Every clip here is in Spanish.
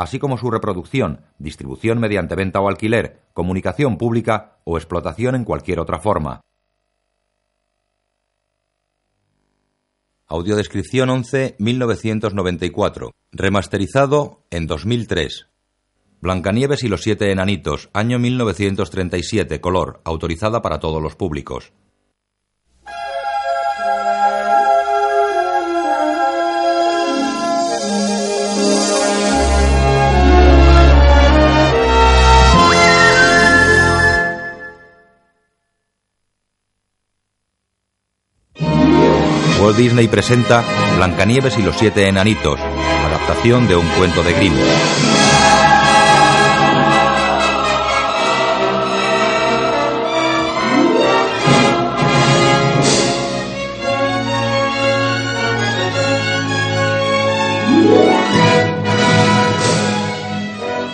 así como su reproducción, distribución mediante venta o alquiler, comunicación pública o explotación en cualquier otra forma. Audiodescripción 11 1994, remasterizado en 2003. Blancanieves y los siete enanitos, año 1937, color, autorizada para todos los públicos. Disney presenta Blancanieves y los siete enanitos, adaptación de un cuento de Grimm.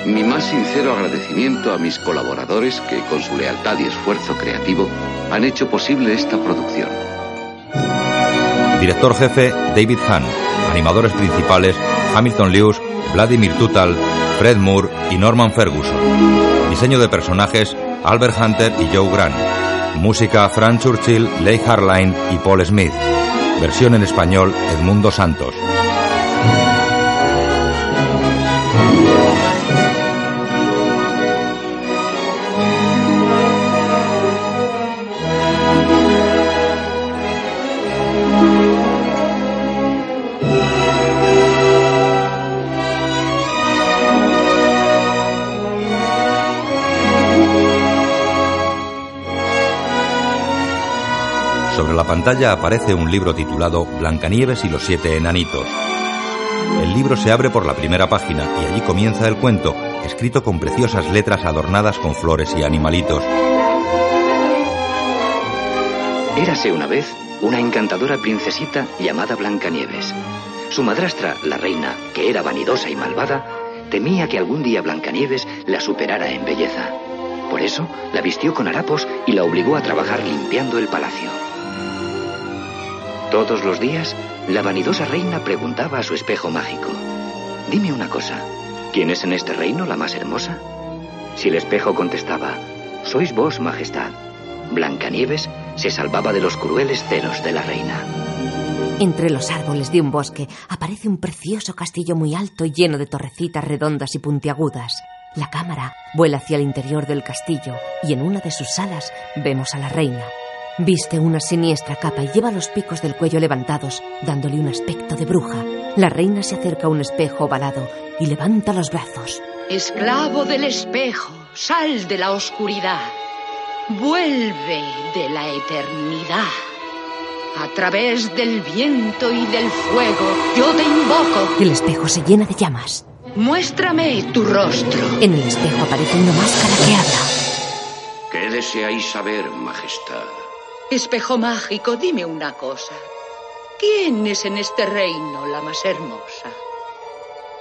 Mi más sincero agradecimiento a mis colaboradores que, con su lealtad y esfuerzo creativo, han hecho posible esta producción. Director jefe David Hahn. Animadores principales Hamilton Lewis, Vladimir Tutal, Fred Moore y Norman Ferguson. Diseño de personajes Albert Hunter y Joe Grant. Música Frank Churchill, Leigh Harline y Paul Smith. Versión en español Edmundo Santos. La pantalla aparece un libro titulado Blancanieves y los siete enanitos. El libro se abre por la primera página y allí comienza el cuento, escrito con preciosas letras adornadas con flores y animalitos. Érase una vez una encantadora princesita llamada Blancanieves. Su madrastra, la reina, que era vanidosa y malvada, temía que algún día Blancanieves la superara en belleza. Por eso la vistió con harapos y la obligó a trabajar limpiando el palacio. Todos los días, la vanidosa reina preguntaba a su espejo mágico, Dime una cosa, ¿quién es en este reino la más hermosa? Si el espejo contestaba, Sois vos, Majestad, Blancanieves se salvaba de los crueles celos de la reina. Entre los árboles de un bosque aparece un precioso castillo muy alto y lleno de torrecitas redondas y puntiagudas. La cámara vuela hacia el interior del castillo y en una de sus salas vemos a la reina. Viste una siniestra capa y lleva los picos del cuello levantados, dándole un aspecto de bruja. La reina se acerca a un espejo ovalado y levanta los brazos. Esclavo del espejo, sal de la oscuridad. Vuelve de la eternidad. A través del viento y del fuego, yo te invoco. El espejo se llena de llamas. Muéstrame tu rostro. En el espejo aparece una máscara que habla. ¿Qué deseáis saber, Majestad? Espejo mágico, dime una cosa. ¿Quién es en este reino la más hermosa?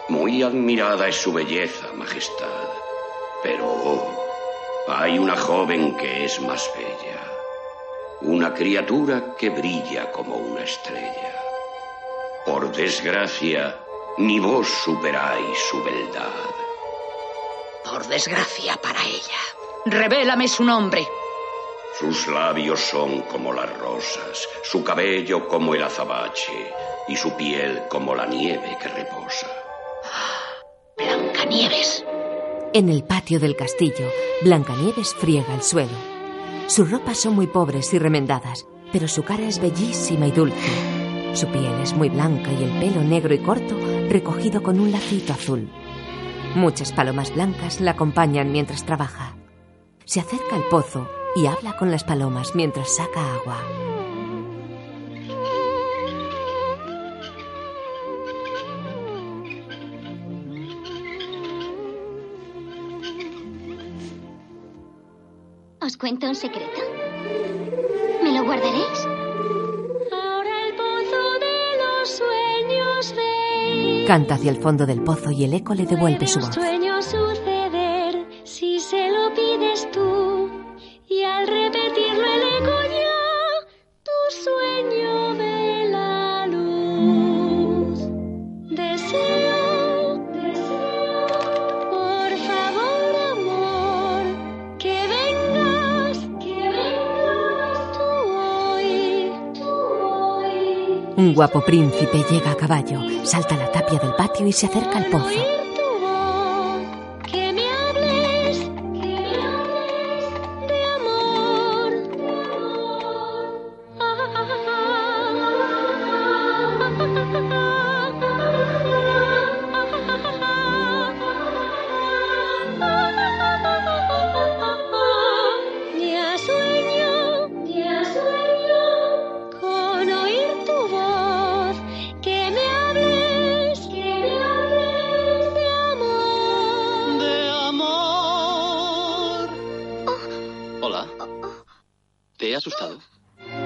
Muy admirada es su belleza, Majestad. Pero hay una joven que es más bella. Una criatura que brilla como una estrella. Por desgracia, ni vos superáis su beldad. Por desgracia para ella. Revélame su nombre. Sus labios son como las rosas, su cabello como el azabache y su piel como la nieve que reposa. Blancanieves. En el patio del castillo, Blancanieves friega el suelo. Sus ropas son muy pobres y remendadas, pero su cara es bellísima y dulce. Su piel es muy blanca y el pelo negro y corto recogido con un lacito azul. Muchas palomas blancas la acompañan mientras trabaja. Se acerca al pozo y habla con las palomas mientras saca agua. os cuento un secreto? ¿Me lo guardaréis? Ahora el pozo de los sueños ve. Canta hacia el fondo del pozo y el eco le devuelve su voz. Guapo príncipe llega a caballo, salta la tapia del patio y se acerca al pozo.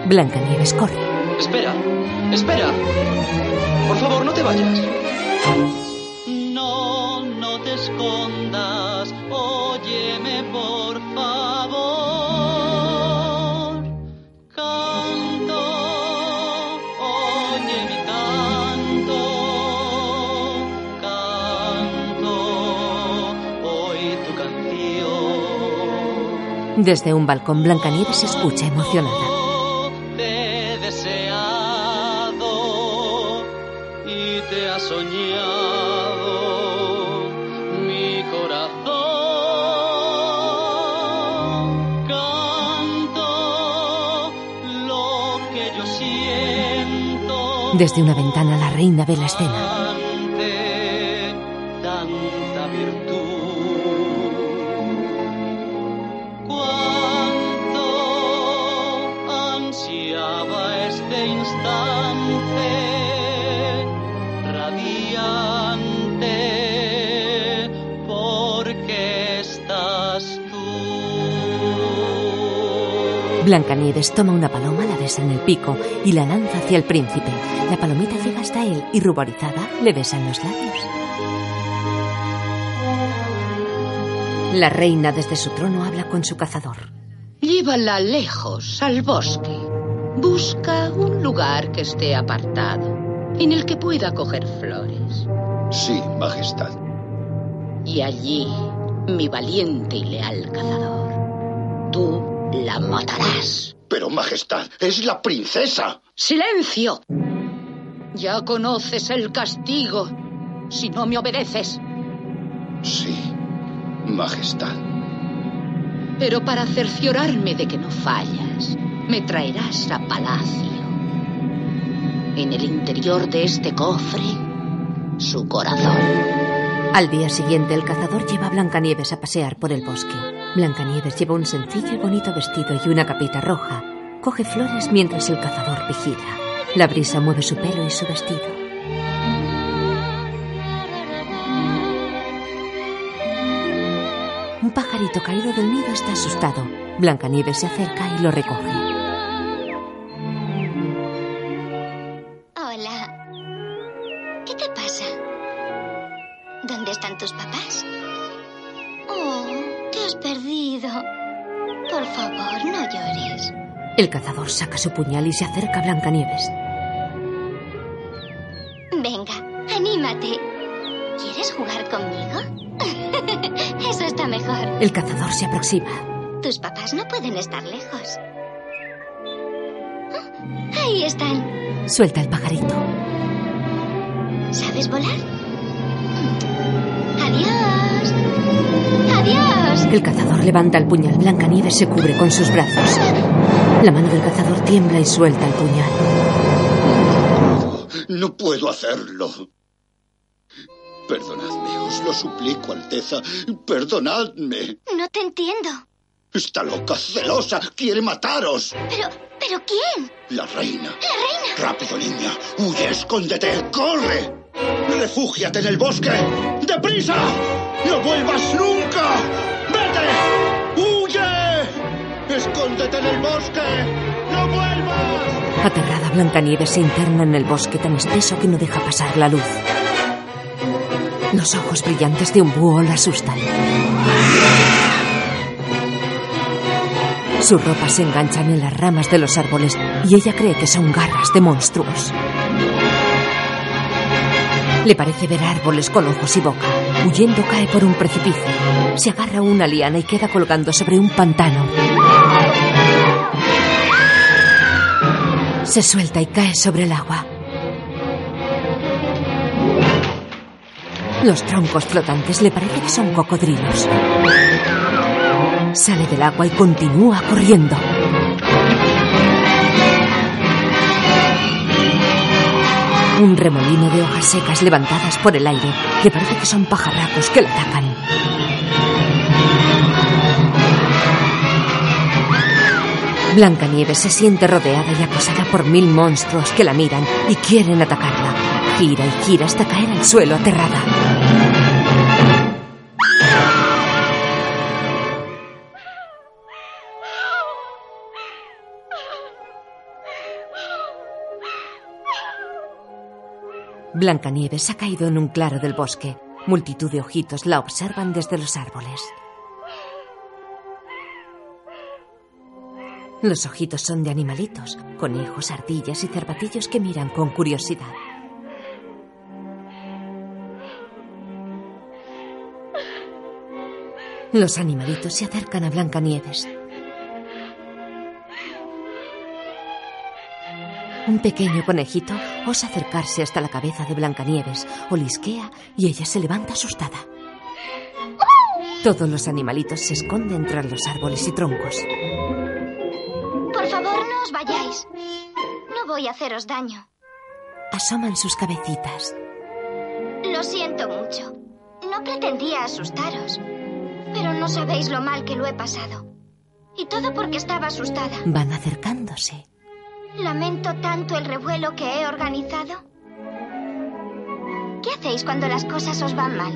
Blancanieves corre. Espera, espera. Por favor, no te vayas. No, no te escondas. Óyeme, por favor. Canto, oye mi canto. Canto, hoy tu canción. Desde un balcón Blancanieves se escucha emocionada. Desde una ventana la reina ve la escena. ante tanta virtud. Cuánto ansiaba este instante radiante porque estás tú. Blancanieves toma una paloma, la besa en el pico y la lanza hacia el príncipe. La palomita llega hasta él y, ruborizada, le besa en los labios. La reina desde su trono habla con su cazador. Llévala lejos, al bosque. Busca un lugar que esté apartado, en el que pueda coger flores. Sí, Majestad. Y allí, mi valiente y leal cazador, tú la matarás. Pero, Majestad, es la princesa. ¡Silencio! Ya conoces el castigo si no me obedeces. Sí, Majestad. Pero para cerciorarme de que no fallas, me traerás a palacio. En el interior de este cofre, su corazón. Al día siguiente, el cazador lleva a Blancanieves a pasear por el bosque. Blancanieves lleva un sencillo y bonito vestido y una capita roja. Coge flores mientras el cazador vigila. La brisa mueve su pelo y su vestido. Un pajarito caído del nido está asustado. Blancanieves se acerca y lo recoge. El cazador saca su puñal y se acerca a Blancanieves. Venga, anímate. ¿Quieres jugar conmigo? Eso está mejor. El cazador se aproxima. Tus papás no pueden estar lejos. Ah, Ahí están. Suelta el pajarito. ¿Sabes volar? Adiós. Adiós. El cazador levanta el puñal. Blancanieves se cubre con sus brazos. La mano del cazador tiembla y suelta el puñal. No puedo hacerlo. Perdonadme, os lo suplico, Alteza. Perdonadme. No te entiendo. Está loca, celosa, quiere mataros. Pero, ¿pero quién? La reina. La reina. Rápido, niña. Huye, escóndete, corre. Refúgiate en el bosque. ¡Deprisa! ¡No vuelvas nunca! ¡Escóndete en el bosque! ¡No vuelvas! Aterrada, Blancanieves se interna en el bosque tan espeso que no deja pasar la luz. Los ojos brillantes de un búho la asustan. Sus ropas se enganchan en las ramas de los árboles y ella cree que son garras de monstruos. Le parece ver árboles con ojos y boca. Huyendo cae por un precipicio. Se agarra una liana y queda colgando sobre un pantano. Se suelta y cae sobre el agua. Los troncos flotantes le parece que son cocodrilos. Sale del agua y continúa corriendo. Un remolino de hojas secas levantadas por el aire que parece que son pajarracos que la atacan. Blancanieves se siente rodeada y acosada por mil monstruos que la miran y quieren atacarla. Gira y gira hasta caer al suelo aterrada. Blancanieves ha caído en un claro del bosque. Multitud de ojitos la observan desde los árboles. Los ojitos son de animalitos, conejos, ardillas y cervatillos que miran con curiosidad. Los animalitos se acercan a Blancanieves. Un pequeño conejito osa acercarse hasta la cabeza de Blancanieves, olisquea y ella se levanta asustada. Todos los animalitos se esconden tras los árboles y troncos. Por favor, no os vayáis. No voy a haceros daño. Asoman sus cabecitas. Lo siento mucho. No pretendía asustaros. Pero no sabéis lo mal que lo he pasado. Y todo porque estaba asustada. Van acercándose. Lamento tanto el revuelo que he organizado. ¿Qué hacéis cuando las cosas os van mal?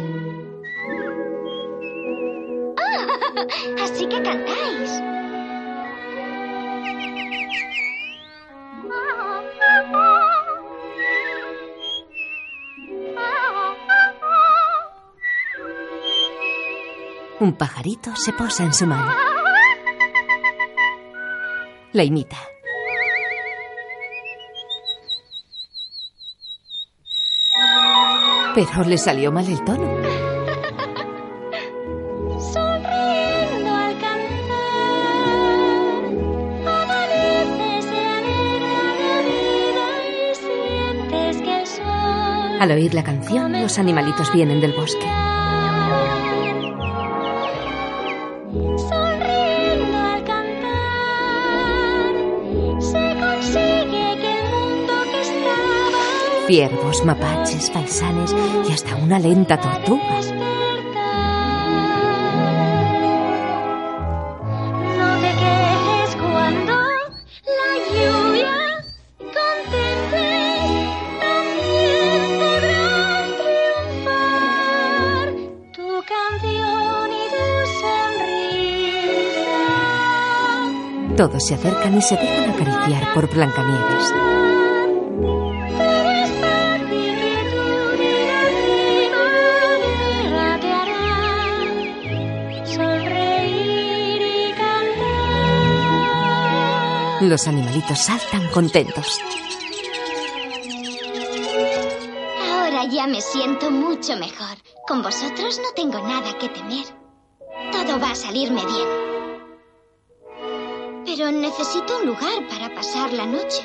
¡Ah! Así que cantáis. Un pajarito se posa en su mano. La imita. Pero le salió mal el tono. Sonriendo al cantar, amaneces se alegra la vida y sientes que el sol Al oír la canción, los animalitos vienen del bosque. Ciervos, mapaches, faisanes y hasta una lenta tortuga. No te quejes cuando la lluvia contemples, también podrás triunfar. Tu canción y tu sonrisa. Todos se acercan y se dejan acariciar por Blancanieves. Los animalitos saltan contentos. Ahora ya me siento mucho mejor. Con vosotros no tengo nada que temer. Todo va a salirme bien. Pero necesito un lugar para pasar la noche.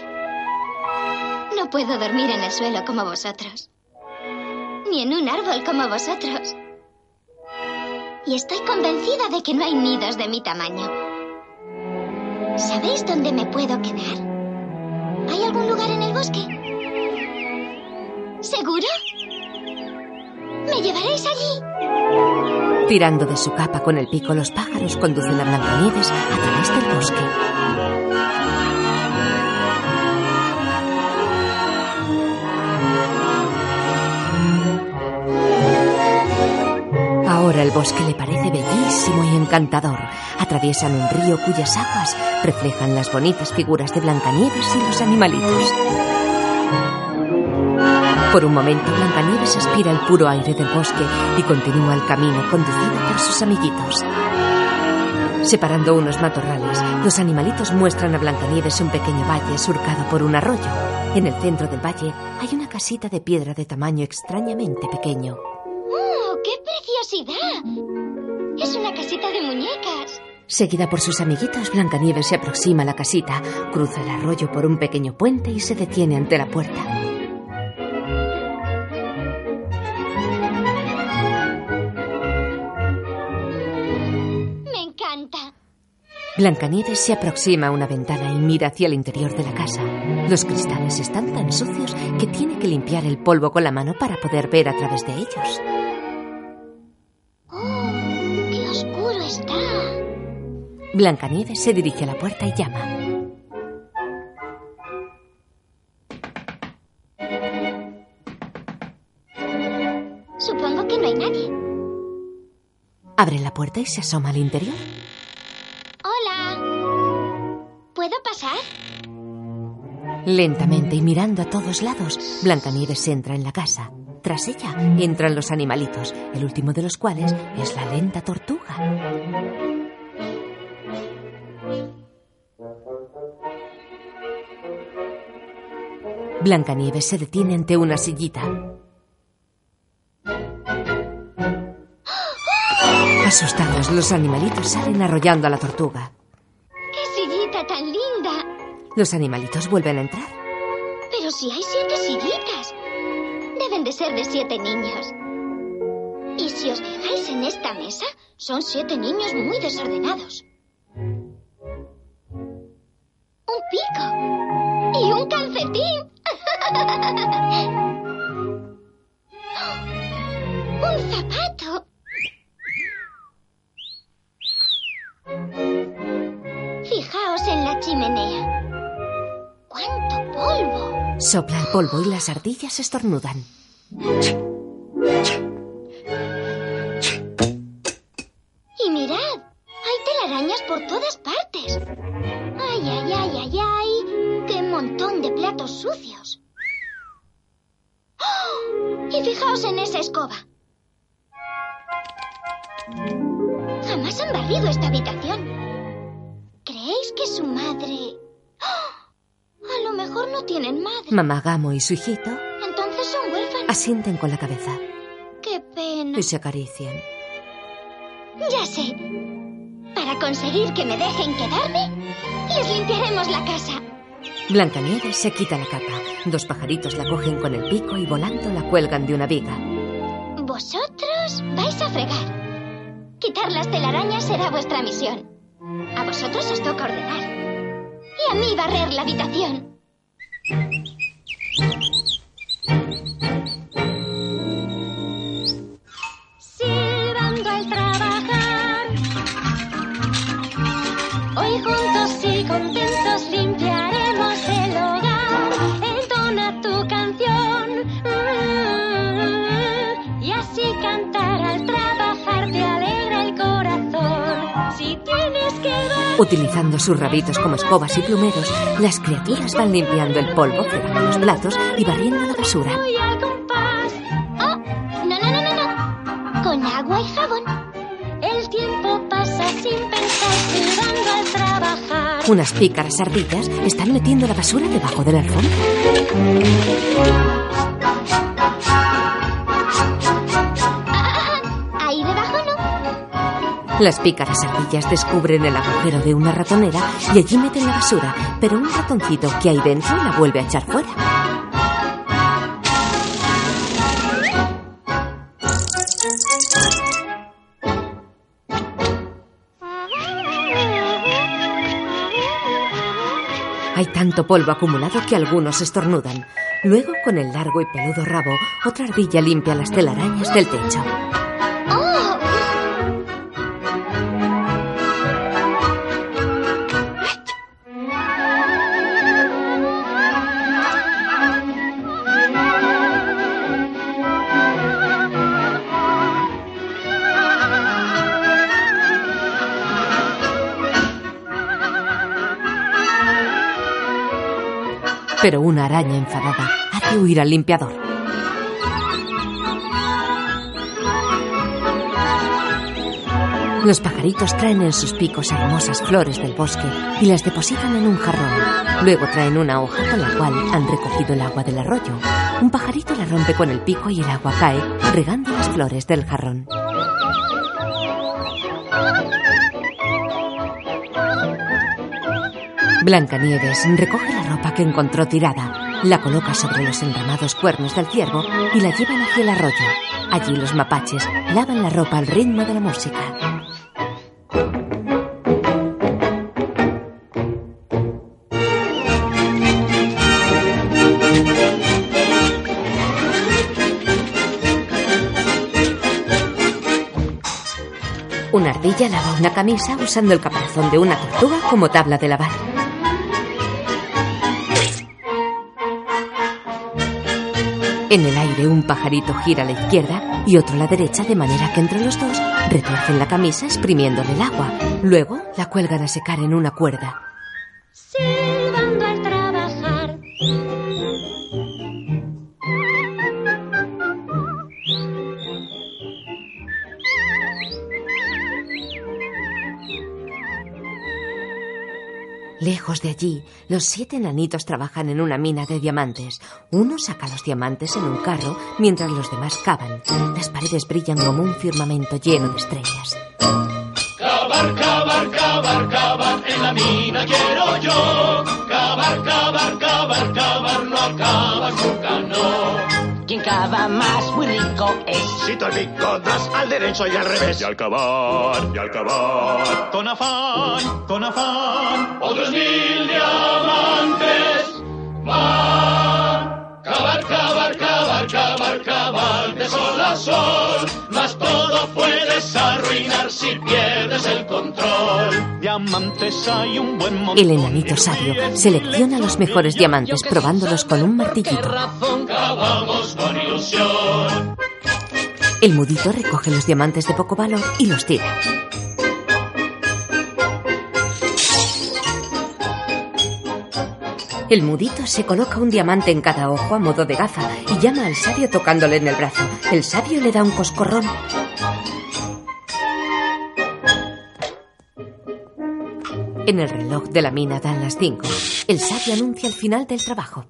No puedo dormir en el suelo como vosotros. Ni en un árbol como vosotros. Y estoy convencida de que no hay nidos de mi tamaño. ¿Sabéis dónde me puedo quedar? ¿Hay algún lugar en el bosque? ¿Seguro? ¿Me llevaréis allí? Tirando de su capa con el pico, los pájaros conducen a Blancanieves a través del bosque. Ahora el bosque le parece bellísimo y encantador. Atraviesan un río cuyas aguas reflejan las bonitas figuras de Blancanieves y los animalitos. Por un momento, Blancanieves aspira el puro aire del bosque y continúa el camino conducido por sus amiguitos. Separando unos matorrales, los animalitos muestran a Blancanieves un pequeño valle surcado por un arroyo. En el centro del valle hay una casita de piedra de tamaño extrañamente pequeño. ¡Oh, qué preciosidad! Es una casita de muñecas. Seguida por sus amiguitos, Blancanieves se aproxima a la casita, cruza el arroyo por un pequeño puente y se detiene ante la puerta. Me encanta. Blancanieves se aproxima a una ventana y mira hacia el interior de la casa. Los cristales están tan sucios que tiene que limpiar el polvo con la mano para poder ver a través de ellos. ¡Oh, qué oscuro está! Blancanieves se dirige a la puerta y llama. Supongo que no hay nadie. Abre la puerta y se asoma al interior. Hola. ¿Puedo pasar? Lentamente y mirando a todos lados, Blancanieves entra en la casa. Tras ella entran los animalitos, el último de los cuales es la lenta tortuga. Blancanieves se detiene ante una sillita. Asustados, los animalitos salen arrollando a la tortuga. ¡Qué sillita tan linda! Los animalitos vuelven a entrar. Pero si hay siete sillitas. Deben de ser de siete niños. Y si os fijáis en esta mesa, son siete niños muy desordenados. Un pico. Y un calcetín. un zapato. Fijaos en la chimenea. ¡Cuánto polvo! Sopla el polvo y las ardillas estornudan. Y mirad, hay telarañas por todas partes. Ay, ay, ay. ¡Qué montón de platos sucios! ¡Oh! Y fijaos en esa escoba. Jamás han barrido esta habitación. ¿Creéis que su madre... ¡Oh! A lo mejor no tienen madre. Mamá Gamo y su hijito Entonces son huérfanos. asienten con la cabeza ¡Qué pena! y se acarician. Ya sé. Para conseguir que me dejen quedarme, les limpiaremos la casa. Blancanieves se quita la capa. Dos pajaritos la cogen con el pico y volando la cuelgan de una viga. Vosotros vais a fregar. Quitar las telarañas será vuestra misión. A vosotros os toca ordenar. Y a mí barrer la habitación. Utilizando sus rabitos como escobas y plumeros, las criaturas van limpiando el polvo, fregando los platos y barriendo la basura. y al compás, ¡Oh! No, no, no, no, no. Con agua y jabón. el tiempo pasa sin pensar silbando al trabajar. Unas pícaras ardillas están metiendo la basura debajo de la alfombra. Las pícaras ardillas descubren el agujero de una ratonera y allí meten la basura, pero un ratoncito que hay dentro la vuelve a echar fuera. Hay tanto polvo acumulado que algunos estornudan. Luego, con el largo y peludo rabo, otra ardilla limpia las telarañas del techo. Pero una araña enfadada hace huir al limpiador. Los pajaritos traen en sus picos hermosas flores del bosque y las depositan en un jarrón. Luego traen una hoja con la cual han recogido el agua del arroyo. Un pajarito la rompe con el pico y el agua cae, regando las flores del jarrón. Blancanieves recoge la ropa que encontró tirada, la coloca sobre los enramados cuernos del ciervo y la llevan hacia el arroyo. Allí los mapaches lavan la ropa al ritmo de la música. Una ardilla lava una camisa usando el caparazón de una tortuga como tabla de lavar. En el aire un pajarito gira a la izquierda y otro a la derecha de manera que entre los dos retuercen la camisa exprimiéndole el agua. Luego la cuelgan a secar en una cuerda. Lejos de allí, los siete enanitos trabajan en una mina de diamantes. Uno saca los diamantes en un carro mientras los demás cavan. Las paredes brillan como un firmamento lleno de estrellas. Cavar, cavar, cavar, cavar, en la mina quiero yo. Cavar, cavar, cavar, cavar, no acabas nunca, no. Cava más muy rico es. Si pico das al derecho y al revés. Y al cavar, y al cavar. Con afán, con afán. Otros mil diamantes van. Cavar, cavar, cavar, cavar, cavar de sol a sol. Mas todo puedes arruinar si pierdes el control. Diamantes hay un buen montón. El enanito sabio selecciona los mejores diamantes probándolos con un martillito. El mudito recoge los diamantes de poco valor y los tira. El mudito se coloca un diamante en cada ojo a modo de gafa y llama al sabio tocándole en el brazo. El sabio le da un coscorrón. En el reloj de la mina dan las cinco. El sabio anuncia el final del trabajo.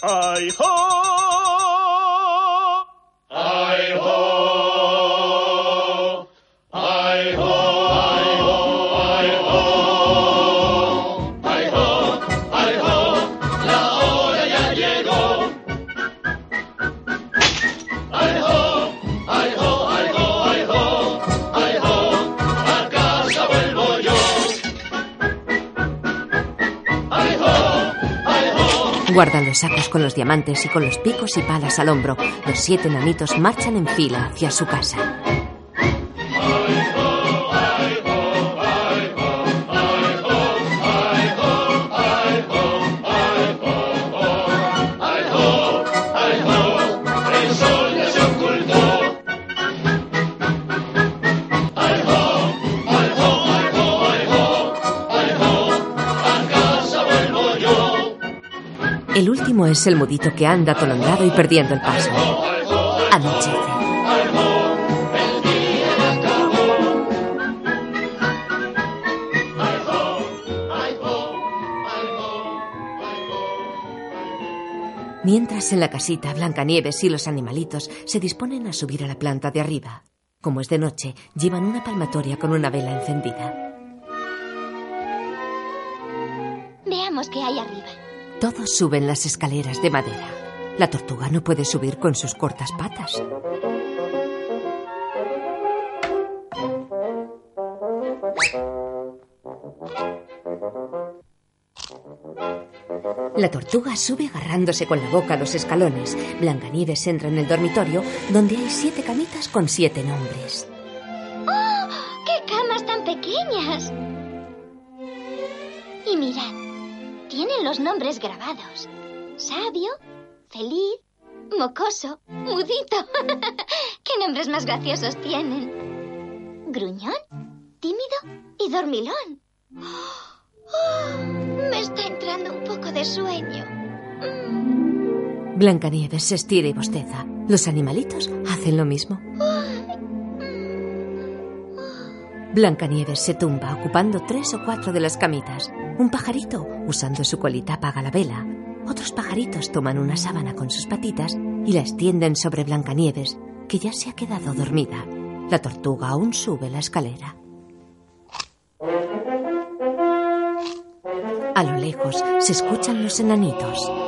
¡Ay, ho! Ho! Guardan los sacos con los diamantes y con los picos y palas al hombro. Los siete enanitos marchan en fila hacia su casa. Es el mudito que anda atolondrado y perdiendo el paso. Anochece. Mientras en la casita Blancanieves y los animalitos se disponen a subir a la planta de arriba. Como es de noche, llevan una palmatoria con una vela encendida. Veamos qué hay arriba. Todos suben las escaleras de madera. La tortuga no puede subir con sus cortas patas. La tortuga sube agarrándose con la boca a los escalones. Blancanieves entra en el dormitorio donde hay siete camitas con siete nombres. ¡Oh! ¡Qué camas tan pequeñas! Y mirad, tienen los nombres grabados. Sabio, feliz, mocoso, mudito. ¿Qué nombres más graciosos tienen? Gruñón, tímido y dormilón. ¡Oh! Me está entrando un poco poco de sueño. Blancanieves se estira y bosteza. Los animalitos hacen lo mismo. Blancanieves se tumba ocupando tres o cuatro de las camitas. Un pajarito, usando su colita, apaga la vela. Otros pajaritos toman una sábana con sus patitas y la extienden sobre Blancanieves, que ya se ha quedado dormida. La tortuga aún sube la escalera. A lo lejos se escuchan los enanitos.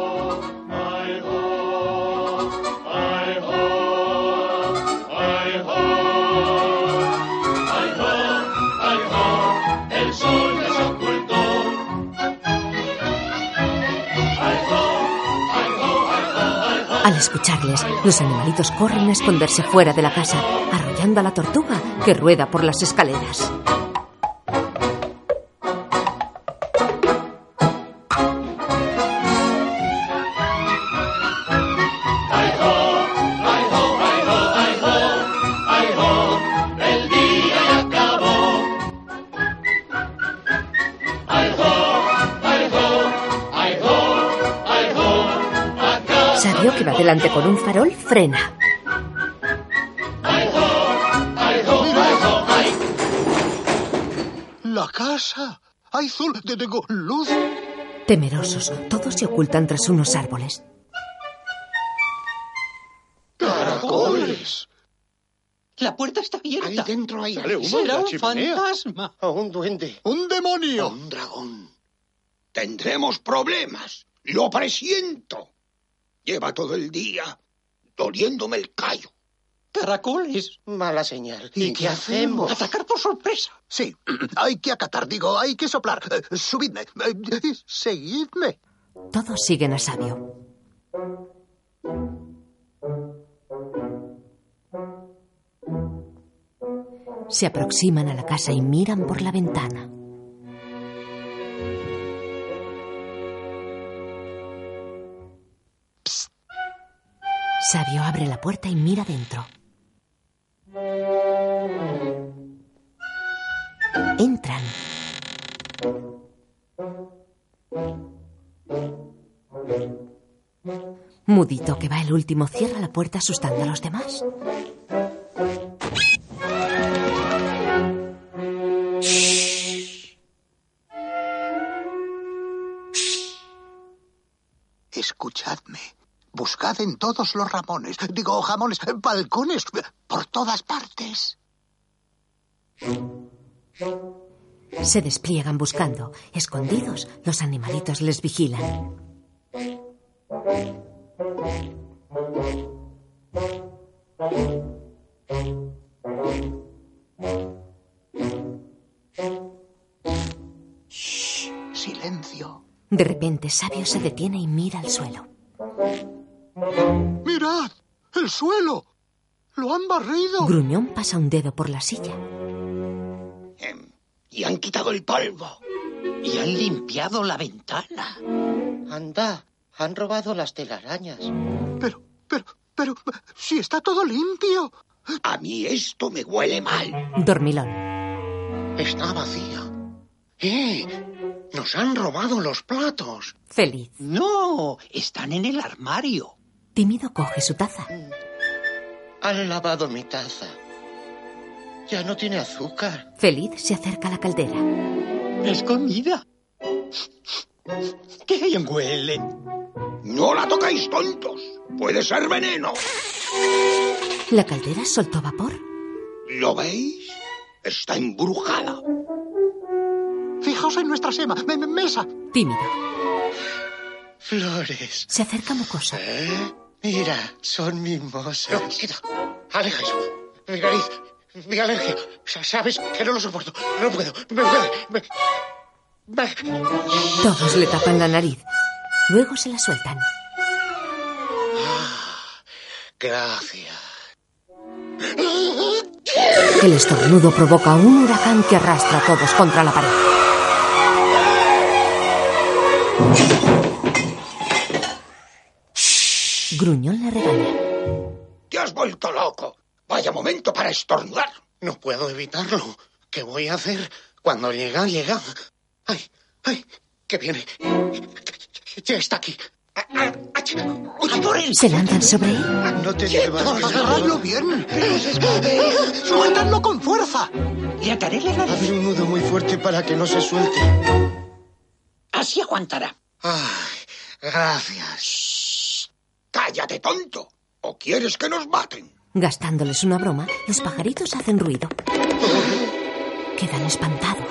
Al escucharles, los animalitos corren a esconderse fuera de la casa, arrollando a la tortuga que rueda por las escaleras. La casa. ¡Ay, Zul! te tengo luz! Temerosos, todos se ocultan tras unos árboles. ¡Caracoles! La puerta está abierta. Ahí dentro hay Sale humo de Será la un chimenea. fantasma. O un duende. ¡Un demonio! Un dragón. Tendremos problemas. Lo presiento. Lleva todo el día doliéndome el callo. Caracoles. Mala señal. ¿Y, qué hacemos? Atacar por sorpresa. Sí, hay que acatar, digo, hay que soplar. Eh, subidme. eh, seguidme. Todos siguen a Sabio. Se aproximan a la casa y miran por la ventana. Sabio abre la puerta y mira dentro. Entran. Mudito, que va el último, cierra la puerta asustando a los demás. Escuchadme. Buscad en todos los ramones, digo jamones, balcones, por todas partes. Se despliegan buscando. Escondidos, los animalitos les vigilan. Silencio. De repente, Sabio se detiene y mira al suelo. ¡Mirad! ¡El suelo! ¡Lo han barrido! Gruñón pasa un dedo por la silla. Y han quitado el polvo. Y han limpiado la ventana. Anda, han robado las telarañas. Pero, pero, pero, si está todo limpio. A mí esto me huele mal. Dormilón. Está vacía. ¡Eh! Nos han robado los platos. Feliz. No, están en el armario. Tímido coge su taza. Han lavado mi taza. Ya no tiene azúcar. Feliz se acerca a la caldera. Es comida. ¡Qué bien huele! No la tocáis, tontos. Puede ser veneno. La caldera soltó vapor. ¿Lo veis? Está embrujada. Fijaos en nuestra sema, me- me- mesa. Tímido. Flores. Se acerca mucoso. ¿Eh? Mira, son mimosas. No, quita. Aleja eso. Mi nariz. Mi alergia. Sa- Sabes que no lo soporto. No puedo. Me puede. Me... me- Todos le tapan la nariz. Luego se la sueltan. Gracias. El estornudo provoca un huracán que arrastra a todos contra la pared. Gruñón le regaña. Te has vuelto loco. Vaya momento para estornudar. No puedo evitarlo. ¿Qué voy a hacer? Cuando llega, llega. ¡Ay! ¡Ay! ¡Que viene! ya está aquí. Se lanzan sobre él. No te llevas. Agarradlo bien. Suéltalo con fuerza. Le ataré la nariz. Hazle un nudo muy fuerte para que no se suelte. Así aguantará. Ay, gracias. ¡Cállate, tonto! ¿O quieres que nos maten? Gastándoles una broma, los pajaritos hacen ruido. Quedan espantados.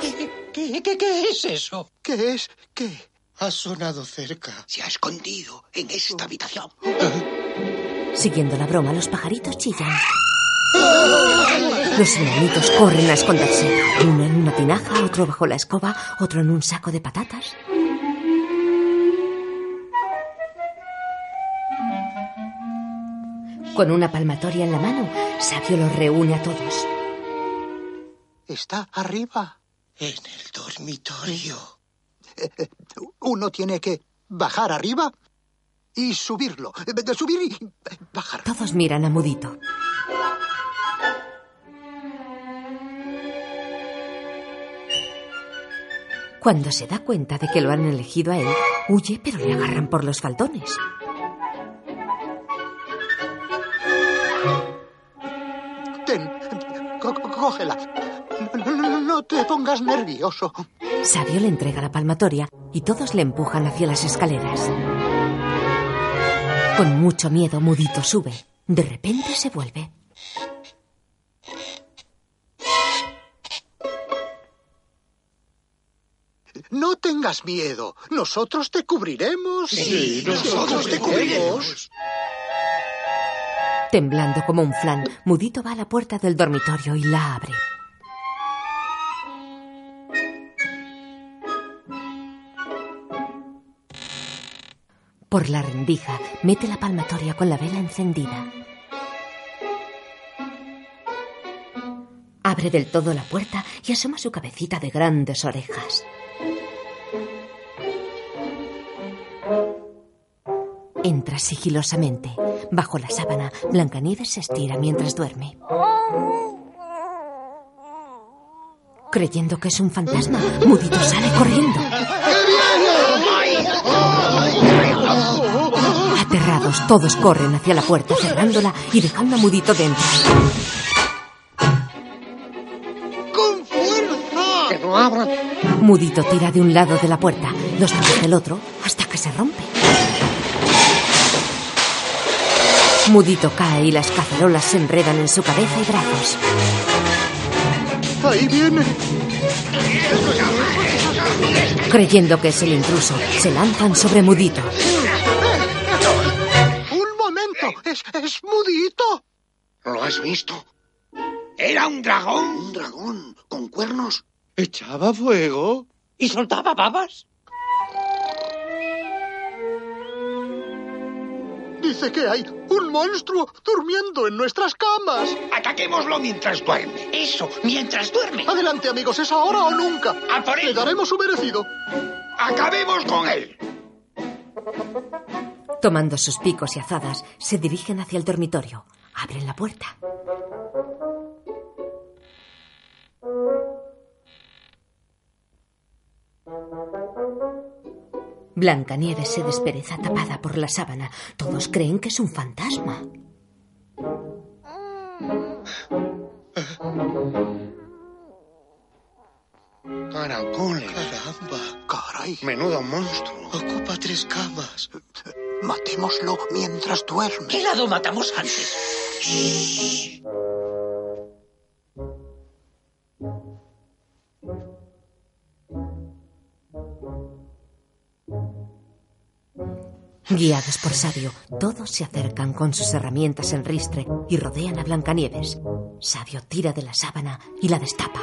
¿Qué, qué, qué es eso? ¿Qué es? ¿Qué? Ha sonado cerca. Se ha escondido en esta habitación. Siguiendo la broma, los pajaritos chillan. Los enanitos corren a esconderse. Uno en una tinaja, otro bajo la escoba, otro en un saco de patatas. Con una palmatoria en la mano, Sabio los reúne a todos. Está arriba. En el dormitorio. Eh, Uno tiene que bajar arriba y subirlo. Eh, De subir y bajar. Todos miran a Mudito. Cuando se da cuenta de que lo han elegido a él, huye pero le agarran por los faldones. Có- có- cógela. No, no- no te pongas nervioso. Sabio le entrega la palmatoria y todos le empujan hacia las escaleras. Con mucho miedo, Mudito sube. De repente se vuelve. No tengas miedo. Nosotros te cubriremos. Sí, nosotros te cubriremos. Temblando como un flan, Mudito va a la puerta del dormitorio y la abre. Por la rendija, mete la palmatoria con la vela encendida. Abre del todo la puerta y asoma su cabecita de grandes orejas. Entra sigilosamente. Bajo la sábana, Blancanieves se estira mientras duerme. Creyendo que es un fantasma, Mudito sale corriendo. Aterrados, todos corren hacia la puerta, cerrándola y dejando a Mudito dentro. ¡Con fuerza! ¡Que no abra! Mudito tira de un lado de la puerta, los demás del otro, hasta que se rompe. Mudito cae y las cacerolas se enredan en su cabeza y brazos. Ahí viene. Creyendo que es el intruso, se lanzan sobre Mudito. Un momento. Es, es mudito. ¿Lo has visto? ¿Era un dragón? Un dragón con cuernos. ¿Echaba fuego? ¿Y soltaba babas? Dice que hay un monstruo durmiendo en nuestras camas. Ataquémoslo mientras duerme. Eso, mientras duerme. Adelante, amigos, es ahora o nunca. ¡A por él! Le daremos su merecido. ¡Acabemos con él! Tomando sus picos y azadas, se dirigen hacia el dormitorio. Abren la puerta. Blancanieves se despereza tapada por la sábana. Todos creen que es un fantasma. Caracoles. Caramba. Caray. Menudo monstruo. Ocupa tres camas. Matémoslo mientras duerme. ¿Qué lado matamos antes? Guiados por Sabio, todos se acercan con sus herramientas en ristre y rodean a Blancanieves. Sabio tira de la sábana y la destapa.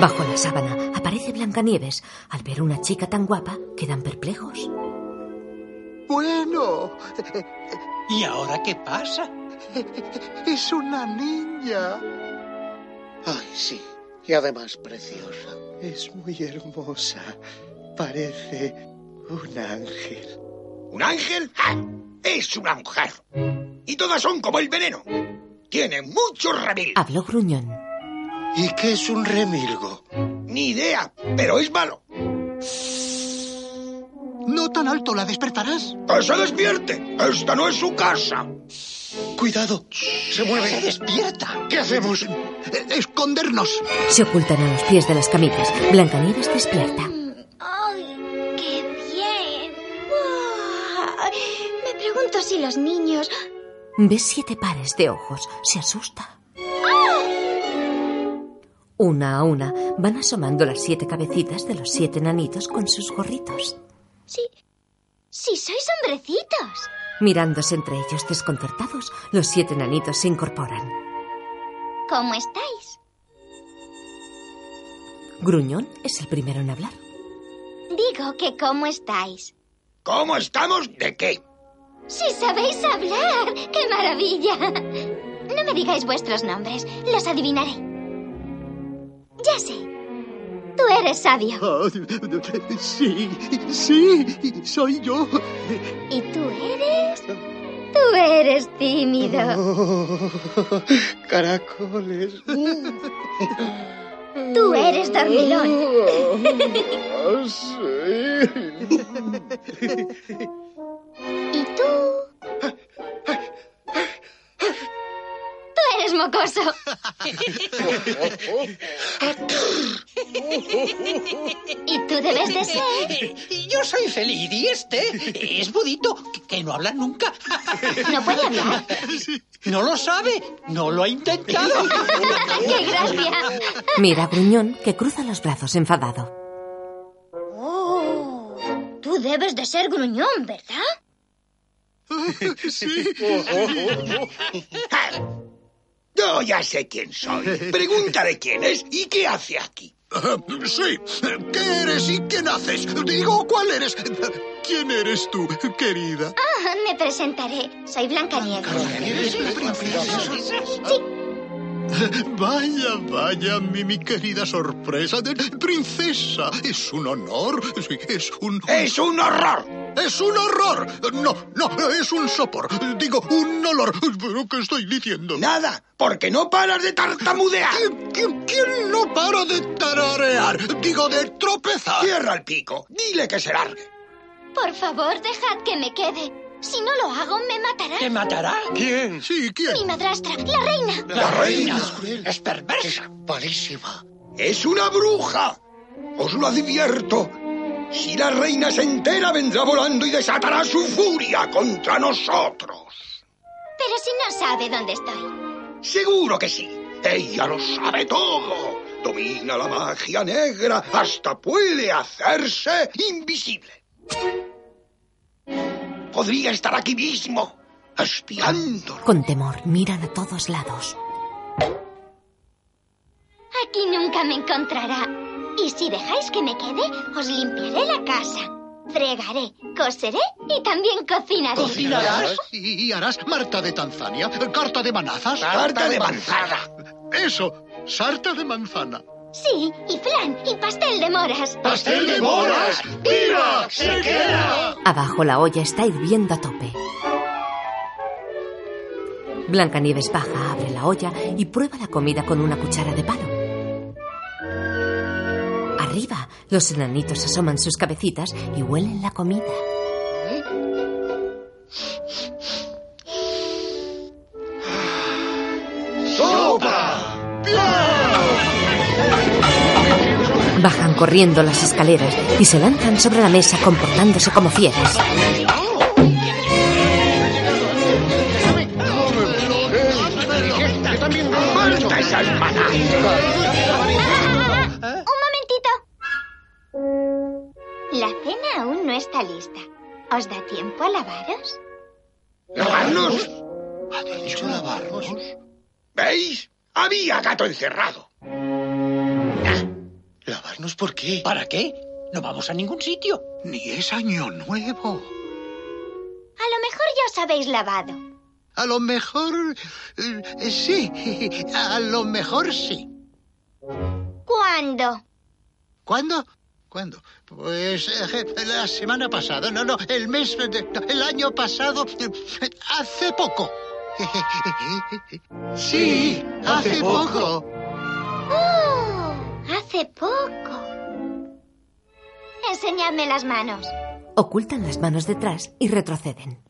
Bajo la sábana aparece Blancanieves. Al ver una chica tan guapa, quedan perplejos. Bueno. ¿Y ahora qué pasa? Es una niña. Ay, sí. Y además preciosa. Es muy hermosa. Parece un ángel. ¿Un ángel? ¡Ja! Es una mujer. Y todas son como el veneno. Tiene mucho remil. Habló Gruñón. ¿Y qué es un remilgo? Ni idea, pero es malo. No tan alto, la despertarás. ¡Que se despierte! ¡Esta no es su casa! Cuidado, se mueve. Se despierta. ¿Qué hacemos? Eh, Escondernos. Se ocultan a los pies de las camitas. Blancanieves despierta. Me pregunto si los niños... Ve siete pares de ojos. Se asusta. Una a una van asomando las siete cabecitas de los siete nanitos con sus gorritos. Sí, sí, sois hombrecitos. Mirándose entre ellos desconcertados, los siete nanitos se incorporan. ¿Cómo estáis? Gruñón es el primero en hablar. Digo que ¿cómo estáis? ¿Cómo estamos? ¿De qué? ¡Si sabéis hablar! ¡Qué maravilla! No me digáis vuestros nombres, los adivinaré. Ya sé. Tú eres sabio. Ah, sí, sí, soy yo. ¿Y tú eres? Tú eres tímido. Oh, caracoles. Tú eres dormilón. Oh, sí. ¿Y tú? Tú eres mocoso. ¿Y tú debes de ser? Yo soy feliz y este es Budito, que- no habla nunca. ¿No puede hablar? No lo sabe, no lo ha intentado. ¡Qué gracia! Mira a Gruñón que cruza los brazos enfadado. Tú debes de ser gruñón, ¿verdad? Sí. Yo ya sé quién soy. Pregúntale quién es y qué hace aquí. Sí. ¿Qué eres y quién haces? Digo, ¿cuál eres? ¿Quién eres tú, querida? Ah, me presentaré. Soy Blancanieves. Sí, Vaya, vaya, mi, mi querida sorpresa de princesa. Es un honor. Sí, es un... ¡Es un horror! ¡Es un horror! No, no, es un sopor. Digo, un olor. ¿Pero qué estoy diciendo? Nada, porque no paras de tartamudear. ¿Quién, quién, quién no para de tararear? Digo, de tropezar. Cierra el pico. Dile que se largue. por favor, dejad que me quede. Si no lo hago, me matará. ¿Te matará? ¿Quién? Sí, ¿quién? Mi madrastra, la reina. La reina Es cruel. Es perversa. Malísima. es una bruja. Os lo advierto. Si la reina se entera, vendrá volando y desatará su furia contra nosotros. Pero si no sabe dónde estoy. Seguro que sí. Ella lo sabe todo. Domina la magia negra. Hasta puede hacerse invisible. Podría estar aquí mismo, espiando. Con temor miran a todos lados. Aquí nunca me encontrará. Y si dejáis que me quede, os limpiaré la casa. Fregaré, coseré y también cocinaré. ¿Cocinarás? Y harás Marta de Tanzania, carta de manazas. Carta de manzana. Eso, sarta de manzana. Sí, y flan, y pastel de moras. ¡Pastel de moras! ¡Mira! ¡Se queda! Abajo la olla está hirviendo a tope. Blancanieves baja, abre la olla y prueba la comida con una cuchara de palo. Arriba, los enanitos asoman sus cabecitas y huelen la comida. ¡Sopa! Bajan corriendo las escaleras y se lanzan sobre la mesa comportándose como fieras. Un momentito. La cena aún no está lista. ¿Os da tiempo a lavaros? ¿Lavarnos? ¿Ha dicho lavarnos? ¿Veis? Había gato encerrado. ¿Lavarnos por qué? ¿Para qué? No vamos a ningún sitio. Ni es año nuevo. A lo mejor ya os habéis lavado. A lo mejor... eh, sí, a lo mejor sí. ¿Cuándo? ¿Cuándo? ¿Cuándo? Pues eh, la semana pasada. No, no, el mes... de- el año pasado. eh, Hace poco. Sí, hace poco. Hace poco. Enseñadme las manos. Ocultan las manos detrás y retroceden.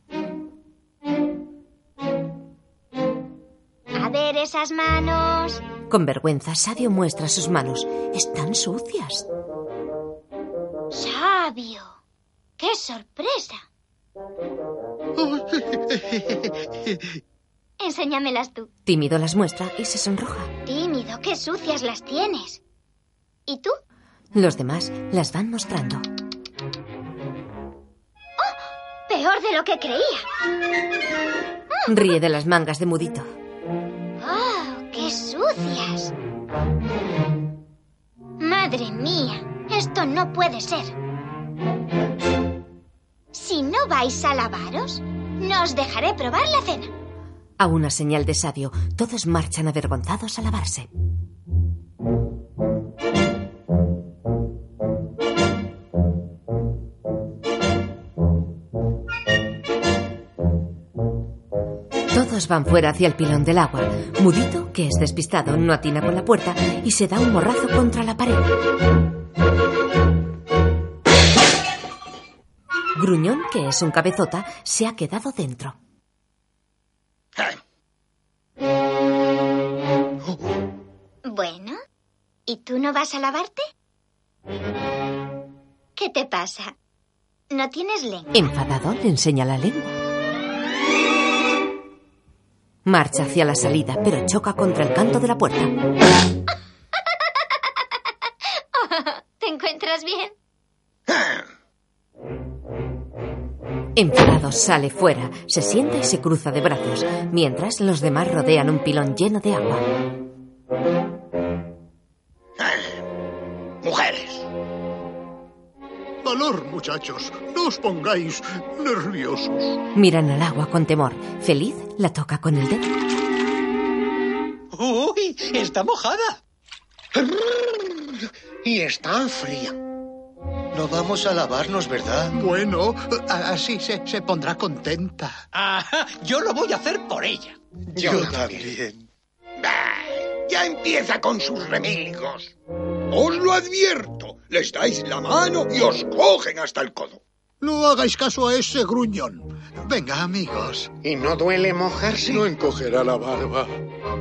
A ver esas manos. Con vergüenza, Sabio muestra sus manos. Están sucias. Sabio. ¡Qué sorpresa! Enséñamelas tú. Tímido las muestra y se sonroja. Tímido, qué sucias las tienes. ¿Y tú? Los demás las van mostrando. Peor de lo que creía. Ríe de las mangas de Mudito. ¡Oh, qué sucias! Madre mía, esto no puede ser. Si no vais a lavaros, no os dejaré probar la cena. A una señal de sabio, todos marchan avergonzados a lavarse. Todos van fuera hacia el pilón del agua. Mudito, que es despistado, no atina con la puerta y se da un morrazo contra la pared. Gruñón, que es un cabezota, se ha quedado dentro. Bueno, ¿y tú no vas a lavarte? ¿Qué te pasa? ¿No tienes lengua? Enfadado, le enseña la lengua. Marcha hacia la salida, pero choca contra el canto de la puerta. ¿Te encuentras bien? Enfadado sale fuera, se sienta y se cruza de brazos, mientras los demás rodean un pilón lleno de agua. Mujeres. Valor, muchachos. No os pongáis nerviosos. Miran al agua con temor. Feliz la toca con el dedo. ¡Uy! ¡Está mojada! Y está fría. No vamos a lavarnos, ¿verdad? Bueno, así se, se pondrá contenta. Ajá, yo lo voy a hacer por ella. Yo también. Bah, ya empieza con sus remilgos. Os lo advierto. Les dais la mano y os cogen hasta el codo. No hagáis caso a ese gruñón. Venga, amigos. ¿Y no duele mojarse? No encogerá la barba.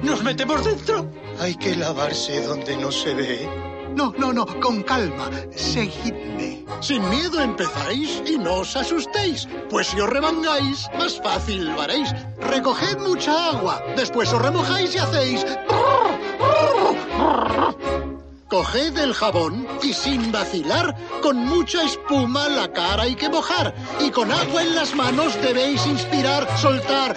¿Nos metemos dentro? Hay que lavarse donde no se ve. No, no, no, con calma. Seguidme. Sin miedo empezáis y no os asustéis, pues si os remangáis, más fácil lo haréis. Recoged mucha agua, después os remojáis y hacéis... Coged el jabón y sin vacilar, con mucha espuma la cara hay que mojar. Y con agua en las manos debéis inspirar, soltar.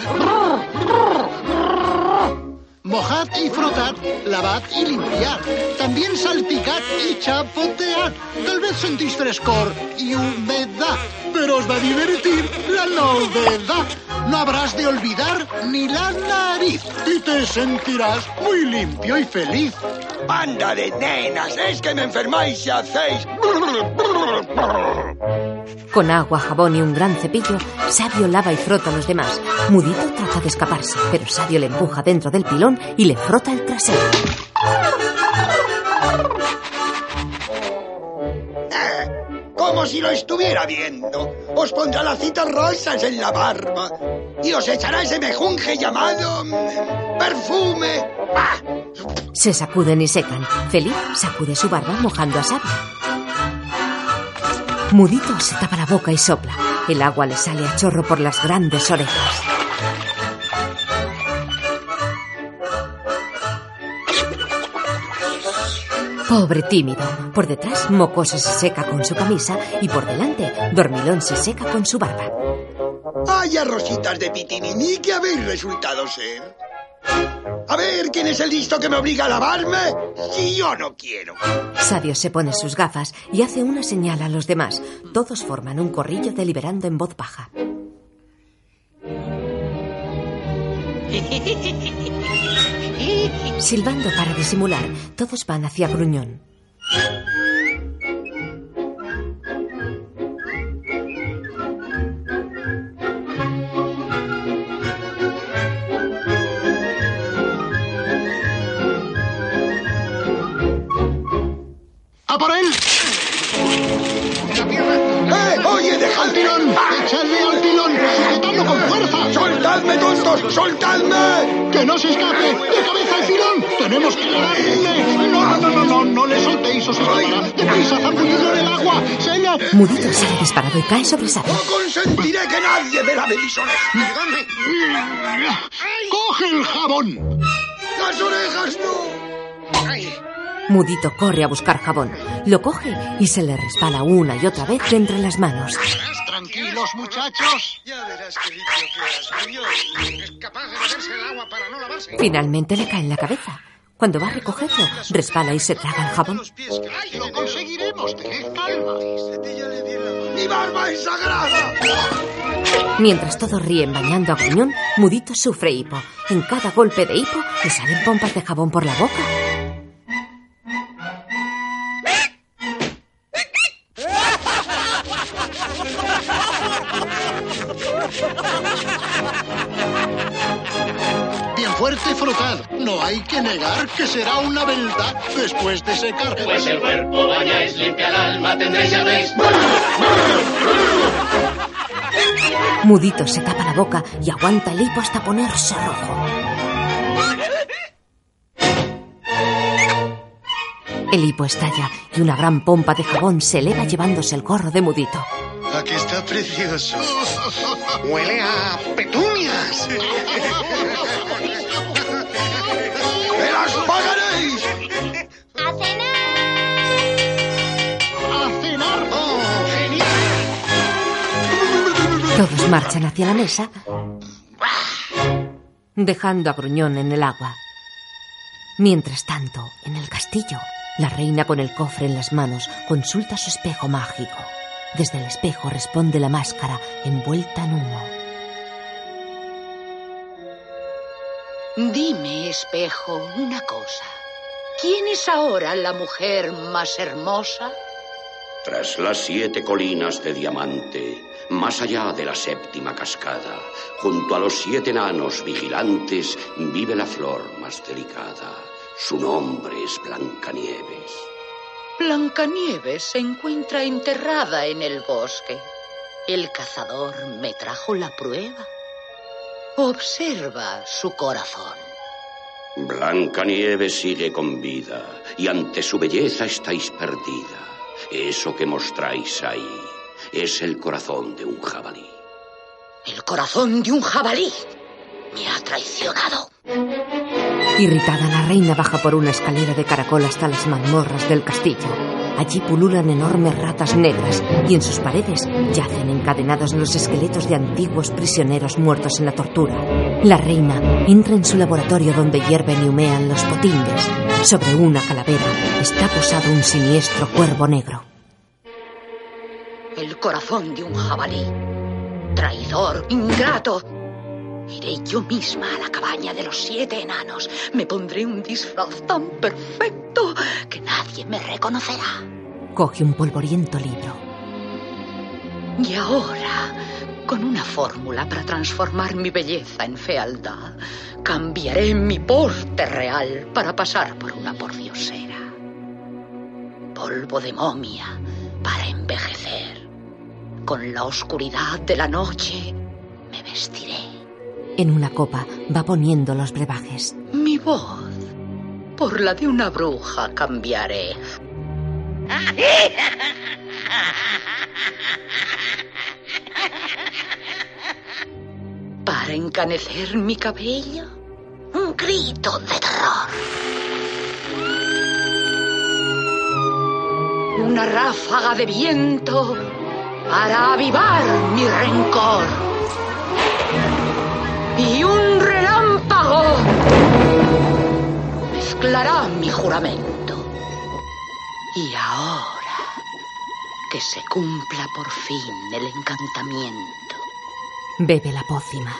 Mojad y frotad, lavad y limpiad. También salpicad y chapotead. Tal vez sentís frescor y humedad, pero os va a divertir la novedad. No habrás de olvidar ni la nariz y te sentirás muy limpio y feliz. ¡Banda de nenas! ¡Es que me enfermáis si hacéis! Con agua, jabón y un gran cepillo, Sabio lava y frota a los demás. Mudito trata de escaparse, pero Sabio le empuja dentro del pilón y le frota el trasero. Como si lo estuviera viendo. Os pondrá lacitas rosas en la barba. Y os echará ese mejunje llamado... mm, perfume. ¡Ah! Se sacuden y secan. Feliz sacude su barba mojando a Sabio. Mudito se tapa la boca y sopla. El agua le sale a chorro por las grandes orejas. Pobre tímido. Por detrás, Mocoso se seca con su camisa y por delante, Dormilón se seca con su barba. ¡Vaya rositas de pitininí que habéis resultado ser! A ver, ¿quién es el listo que me obliga a lavarme? Si yo no quiero. Sabio se pone sus gafas y hace una señal a los demás. Todos forman un corrillo deliberando en voz baja. Silbando para disimular, todos van hacia Gruñón. ¡A por él! ¡Eh! ¡Oye, dejad ¡Echadle al pilón! ¡Soltadme, tontos! ¡Soltadme! ¡Que no se escape! ¡De cabeza al pilón! ¡Tenemos que ganarle! No, no, no, no, no, no le soltéis o se escapará. ¡Deprisa, zambullidlo en el agua! ¡Seña! Mudito sale disparado y cae sobre Sara. ¡No consentiré que nadie vea de mis orejas! ¡Coge el jabón! ¡Las orejas no! Ay, Mudito corre a buscar jabón. Lo coge y se le resbala una y otra vez de entre las manos. Tranquilos, muchachos. ya verás qué limpio quedas, gruñón. Es capaz de meterse el agua para no lavarse. Finalmente le cae en la cabeza. Cuando va a recogerlo, resbala y se traga el jabón. ¡Ay, lo conseguiremos! Tened calma. ¡Mi barba es sagrada! Mientras todos ríen bañando a Gruñón, Mudito sufre hipo. En cada golpe de hipo le salen pompas de jabón por la boca. Negar que será una verdad después de secar. Pues el cuerpo bañáis, limpia el alma, tendréis ya veis. Mudito se tapa la boca y aguanta el hipo hasta ponerse rojo. El hipo estalla y una gran pompa de jabón se eleva llevándose el gorro de Mudito. Aquí está precioso. Huele a petunias. Todos marchan hacia la mesa, dejando a Gruñón en el agua. Mientras tanto, en el castillo, la reina con el cofre en las manos consulta su espejo mágico. Desde el espejo responde la máscara envuelta en humo. Dime, espejo, una cosa. ¿Quién es ahora la mujer más hermosa? Tras las siete colinas de diamante, más allá de la séptima cascada, junto a los siete enanos vigilantes, vive la flor más delicada. Su nombre es Blancanieves. Blancanieves se encuentra enterrada en el bosque. El cazador me trajo la prueba. Observa su corazón. Blancanieves sigue con vida y ante su belleza estáis perdida. Eso que mostráis ahí es el corazón de un jabalí. El corazón de un jabalí me ha traicionado. Irritada, la reina baja por una escalera de caracol hasta las mazmorras del castillo. Allí pululan enormes ratas negras y en sus paredes yacen encadenados los esqueletos de antiguos prisioneros muertos en la tortura. La reina entra en su laboratorio donde hierven y humean los potingues. Sobre una calavera está posado un siniestro cuervo negro. El corazón de un jabalí. Traidor, ingrato. Iré yo misma a la cabaña de los siete enanos. Me pondré un disfraz tan perfecto que nadie me reconocerá. Coge un polvoriento libro. Y ahora, con una fórmula para transformar mi belleza en fealdad, cambiaré mi porte real para pasar por una pordiosera. Polvo de momia para envejecer. Con la oscuridad de la noche me vestiré. En una copa va poniendo los brebajes. Mi voz, por la de una bruja, cambiaré. Para encanecer mi cabello, un grito de terror. Una ráfaga de viento para avivar mi rencor. Y un relámpago mezclará mi juramento. Y ahora que se cumpla por fin el encantamiento. Bebe la pócima.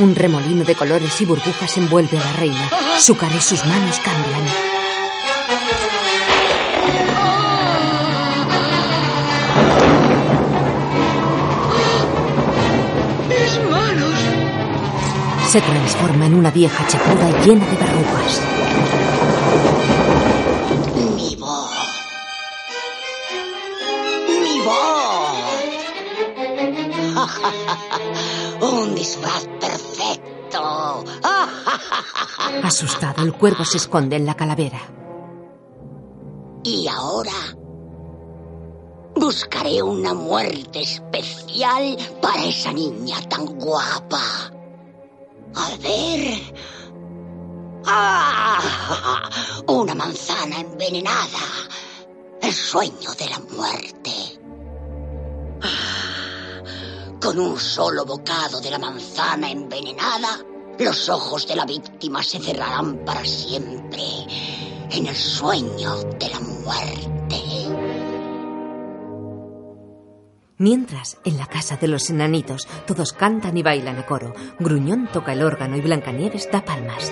Un remolino de colores y burbujas envuelve a la reina. Su cara y sus manos cambian. ¡Mis manos! Se transforma en una vieja chapuda llena de verrugas. Mi voz. Mi voz. Un disfraz perfecto. Asustado, el cuervo se esconde en la calavera. Y ahora buscaré una muerte especial para esa niña tan guapa. A ver. ¡Ah! Una manzana envenenada. El sueño de la muerte. Ah, Con un solo bocado de la manzana envenenada, los ojos de la víctima se cerrarán para siempre en el sueño de la muerte. Mientras, en la casa de los enanitos, todos cantan y bailan a coro. Gruñón toca el órgano y Blancanieves da palmas.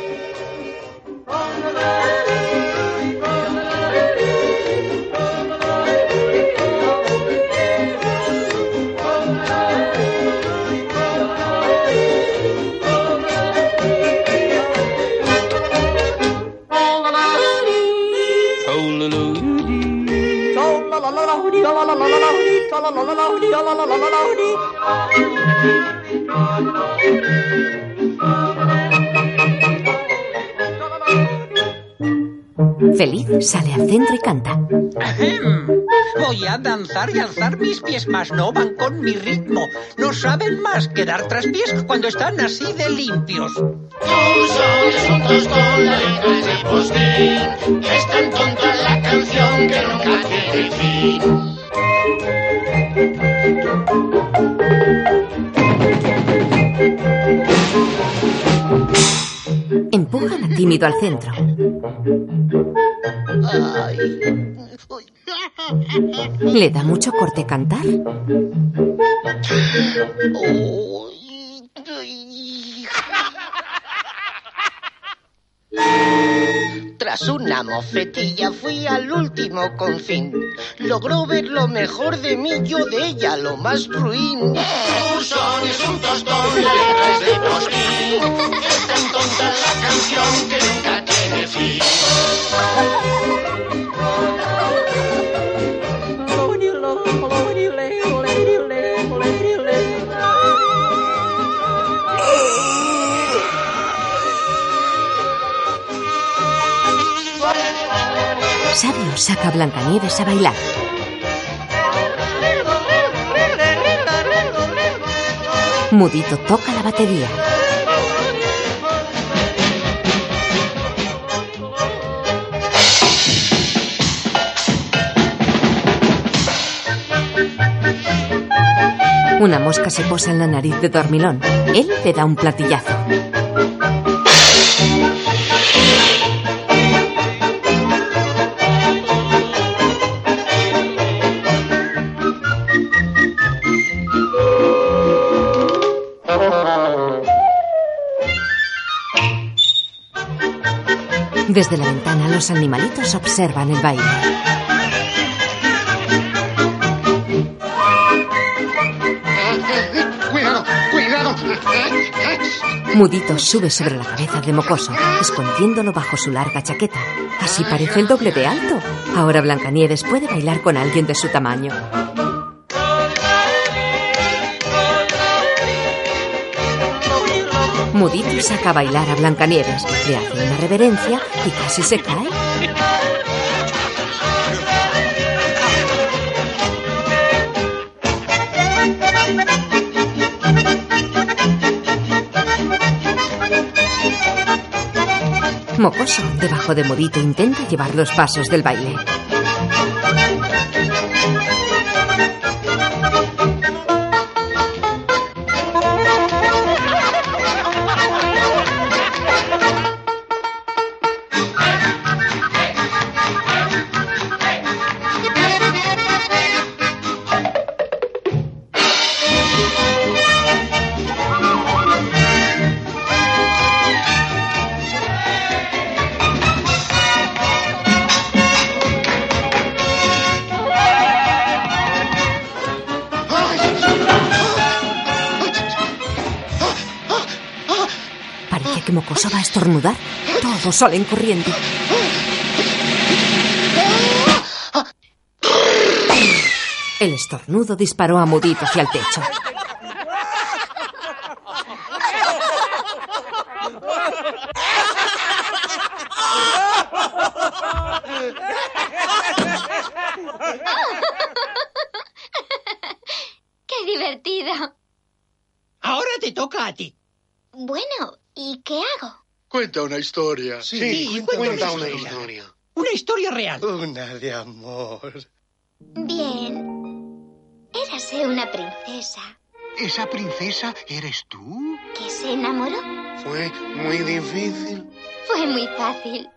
Feliz sale al centro y canta. Ahem. Voy a danzar y alzar mis pies, mas no van con mi ritmo. No saben más que dar traspiés cuando están así de limpios. Tus son un tostón, la letra es de postín. Es tan tonta la canción que nunca tiene fin. Empujan tímido al centro. Le da mucho corte cantar. Tras una mofetilla fui al último confín. Logró ver lo mejor de mí, yo de ella lo más ruin. Tu son es un tostón, la letra de postín. Es tan tonta la canción que nunca tiene fin. Sabio saca a Blancanieves a bailar. Mudito toca la batería. Una mosca se posa en la nariz de Dormilón. Él le da un platillazo. Desde la ventana los animalitos observan el baile. Cuidado, cuidado. Mudito sube sobre la cabeza de Mocoso, escondiéndolo bajo su larga chaqueta. Así parece el doble de alto. Ahora Blancanieves puede bailar con alguien de su tamaño. Mudito saca a bailar a Blancanieves, le hace una reverencia y casi se cae. Mocoso, debajo de Mudito, intenta llevar los pasos del baile. Todos salen corriendo. El estornudo disparó a Mudito hacia el techo. ¡Qué divertido! Ahora te toca a ti. Bueno, ¿y qué hago? Cuenta una historia. Sí, cuenta una historia. Una historia real. Una de amor. Bien. Érase una princesa ¿Esa princesa eres tú? que se enamoró. Fue muy difícil. Fue muy fácil.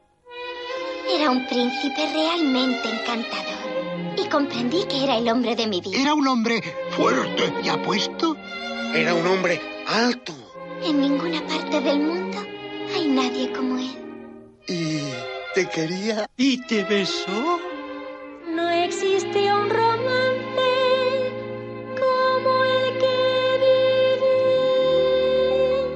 Era un príncipe realmente encantador. Y comprendí que era el hombre de mi vida. Era un hombre fuerte y apuesto. Era un hombre alto. En ninguna parte del mundo hay nadie como él. Y te quería. ¿Y te besó? No existe un romance como el que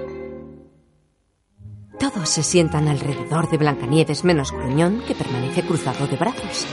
viví. Todos se sientan alrededor de Blancanieves menos Gruñón, que permanece cruzado de brazos.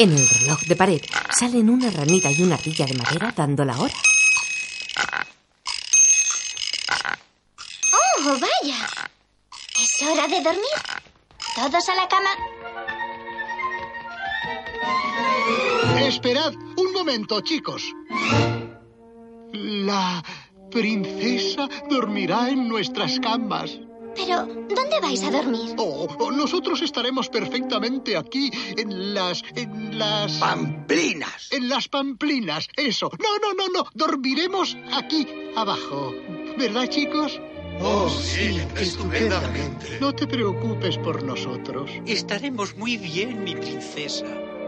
En el reloj de pared salen una ranita y una ardilla de madera dando la hora. ¡Oh, vaya! Es hora de dormir. Todos a la cama. Esperad un momento, chicos. La princesa dormirá en nuestras camas. Pero, ¿dónde vais a dormir? Oh, oh, nosotros estaremos perfectamente aquí en las... en las... Pamplinas. En las pamplinas, eso. No, no, no, no. Dormiremos aquí abajo. ¿Verdad, chicos? Oh, sí, estupendamente. No te preocupes por nosotros. Estaremos muy bien, mi princesa.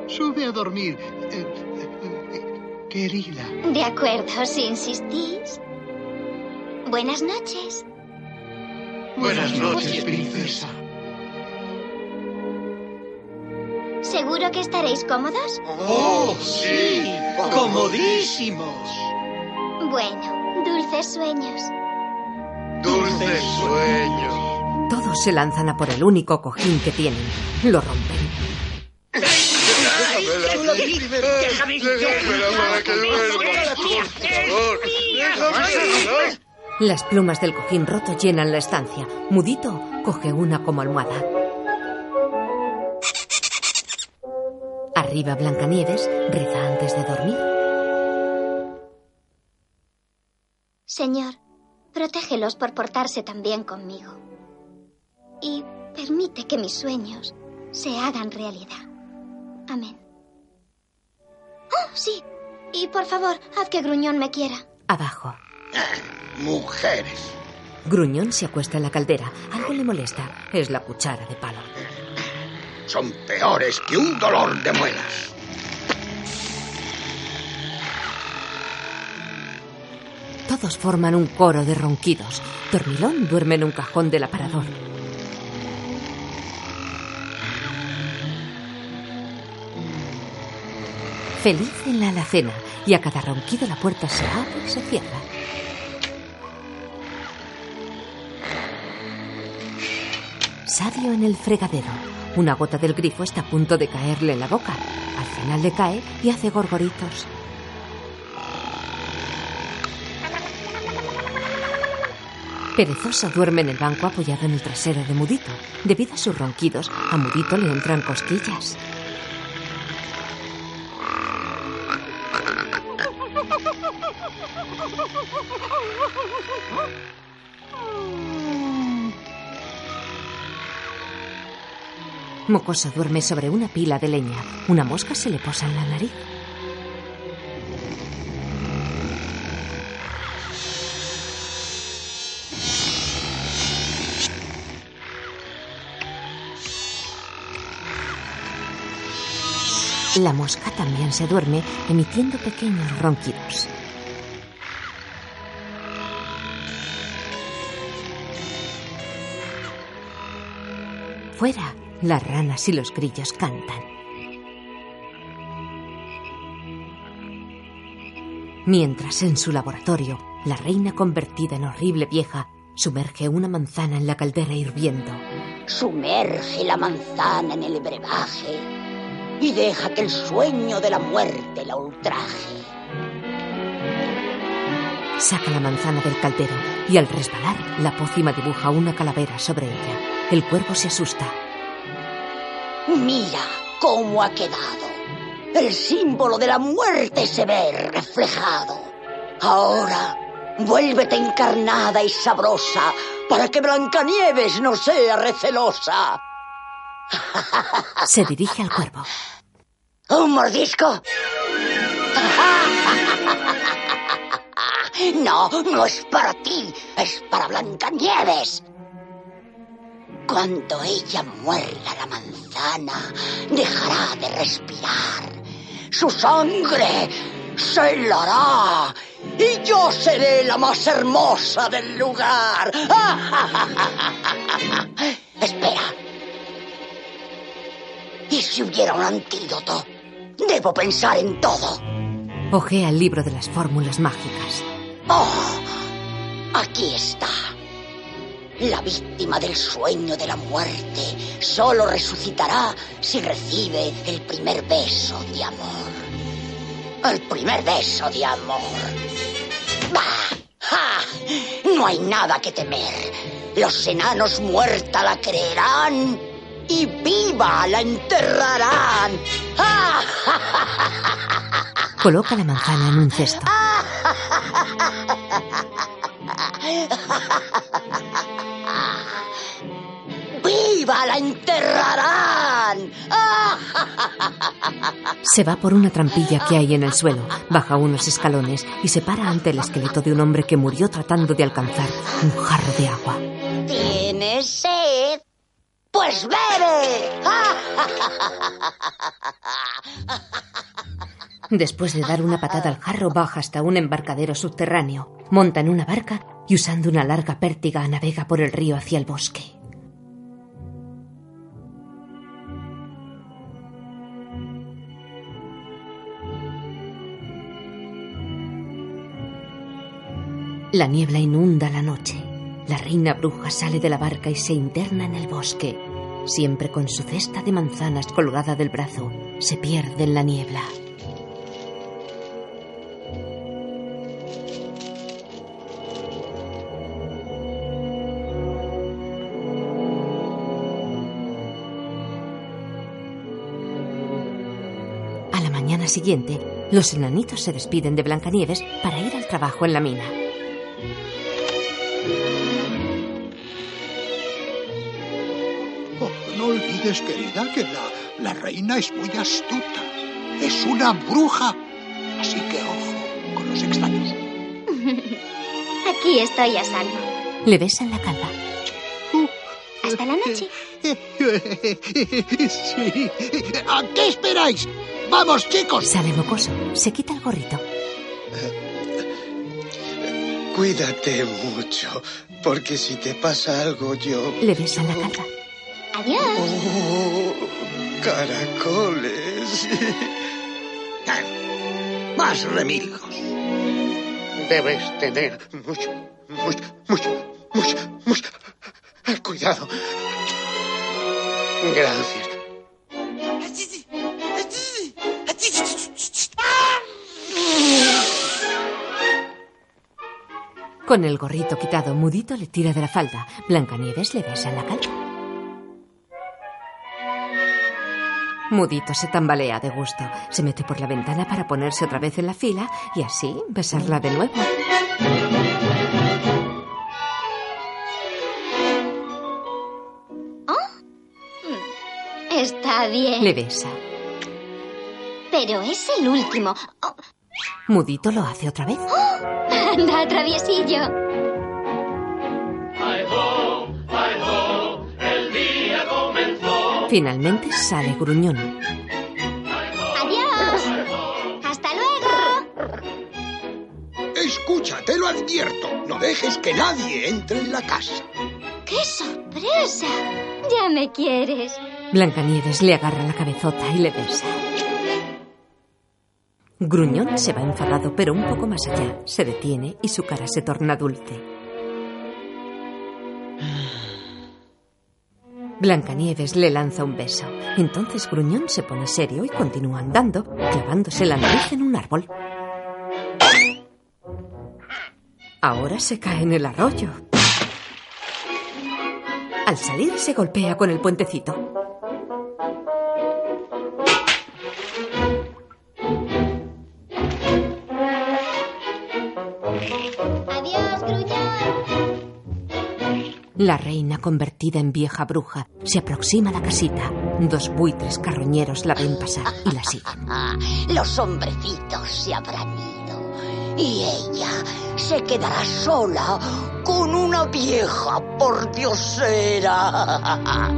Sube a dormir, eh, eh, eh, querida. De acuerdo, si insistís. Buenas noches. Buenas noches, princesa. ¿Seguro que estaréis cómodos? Oh, sí. Comodísimos. Bueno, dulces sueños. Dulces sueños. Todos se lanzan a por el único cojín que tienen. Lo rompen. Déjame Las plumas del cojín roto llenan la estancia. Mudito coge una como almohada. Arriba Blancanieves reza antes de dormir. Señor, protégelos por portarse tan bien conmigo. Y permite que mis sueños se hagan realidad. Amén. ¡Oh, sí! Y por favor, haz que Gruñón me quiera. Abajo. Mujeres. Gruñón se acuesta en la caldera. Algo le molesta. Es la cuchara de palo. Son peores que un dolor de muelas. Todos forman un coro de ronquidos. Dormilón duerme en un cajón del aparador. Feliz en la alacena y a cada ronquido la puerta se abre y se cierra. Sabio en el fregadero. Una gota del grifo está a punto de caerle en la boca. Al final le cae y hace gorgoritos. Perezoso duerme en el banco apoyado en el trasero de Mudito. Debido a sus ronquidos, a Mudito le entran cosquillas. Mocoso duerme sobre una pila de leña. Una mosca se le posa en la nariz. La mosca también se duerme emitiendo pequeños ronquidos. Fuera, las ranas y los grillos cantan. Mientras en su laboratorio, la reina convertida en horrible vieja sumerge una manzana en la caldera hirviendo. Sumerge la manzana en el brebaje y deja que el sueño de la muerte la ultraje. Saca la manzana del caldero y al resbalar, la pócima dibuja una calavera sobre ella. El cuervo se asusta. Mira cómo ha quedado. El símbolo de la muerte se ve reflejado. Ahora, vuélvete encarnada y sabrosa para que Blancanieves no sea recelosa. Se dirige al cuervo. ¿Un mordisco? No, no es para ti, es para Blancanieves. Cuando ella muerda la manzana, dejará de respirar. Su sangre se helará y yo seré la más hermosa del lugar. Espera. ¿Y si hubiera un antídoto? Debo pensar en todo. Ojea el libro de las fórmulas mágicas. Oh, aquí está. La víctima del sueño de la muerte solo resucitará si recibe el primer beso de amor. El primer beso de amor. ¡Bah! ¡Ja! No hay nada que temer. Los enanos muerta la creerán y viva la enterrarán. ¡Ah! Coloca la manzana en un cesto. ¡Viva la enterrarán! Se va por una trampilla que hay en el suelo, baja unos escalones y se para ante el esqueleto de un hombre que murió tratando de alcanzar un jarro de agua. ¿Tienes sed? Pues bebe. Después de dar una patada al jarro, baja hasta un embarcadero subterráneo, monta en una barca y usando una larga pértiga navega por el río hacia el bosque. La niebla inunda la noche. La reina bruja sale de la barca y se interna en el bosque. Siempre con su cesta de manzanas colgada del brazo, se pierde en la niebla. Siguiente, los enanitos se despiden de Blancanieves para ir al trabajo en la mina. Oh, no olvides, querida, que la, la reina es muy astuta. Es una bruja. Así que ojo con los extraños. Aquí estoy a salvo. Le besan la calva. Hasta la noche. Sí. ¿A qué esperáis? ¡Vamos, chicos! Sale mocoso. Se quita el gorrito. Cuídate mucho, porque si te pasa algo yo... Le besan la calva. Adiós. Oh, caracoles. Más remilgos. Debes tener mucho, mucho, mucho, mucho, mucho cuidado. Gracias. Con el gorrito quitado, Mudito le tira de la falda. Blancanieves le besa en la calva. Mudito se tambalea de gusto. Se mete por la ventana para ponerse otra vez en la fila y así besarla de nuevo. Está bien. Le besa. Pero es el último. Oh, Mudito lo hace otra vez. anda, traviesillo. El día comenzó. Finalmente sale Gruñón. Adiós. Hasta luego. Escucha, te lo advierto. No dejes que nadie entre en la casa. ¡Qué sorpresa! Ya me quieres. Blancanieves le agarra la cabezota y le besa. Gruñón se va enfadado, pero un poco más allá. Se detiene y su cara se torna dulce. Blancanieves le lanza un beso. Entonces Gruñón se pone serio y continúa andando, clavándose la nariz en un árbol. Ahora se cae en el arroyo. Al salir se golpea con el puentecito. La reina, convertida en vieja bruja, se aproxima a la casita. Dos buitres carroñeros la ven pasar y la siguen. Los hombrecitos se habrán ido. Y ella se quedará sola con una vieja pordiosera.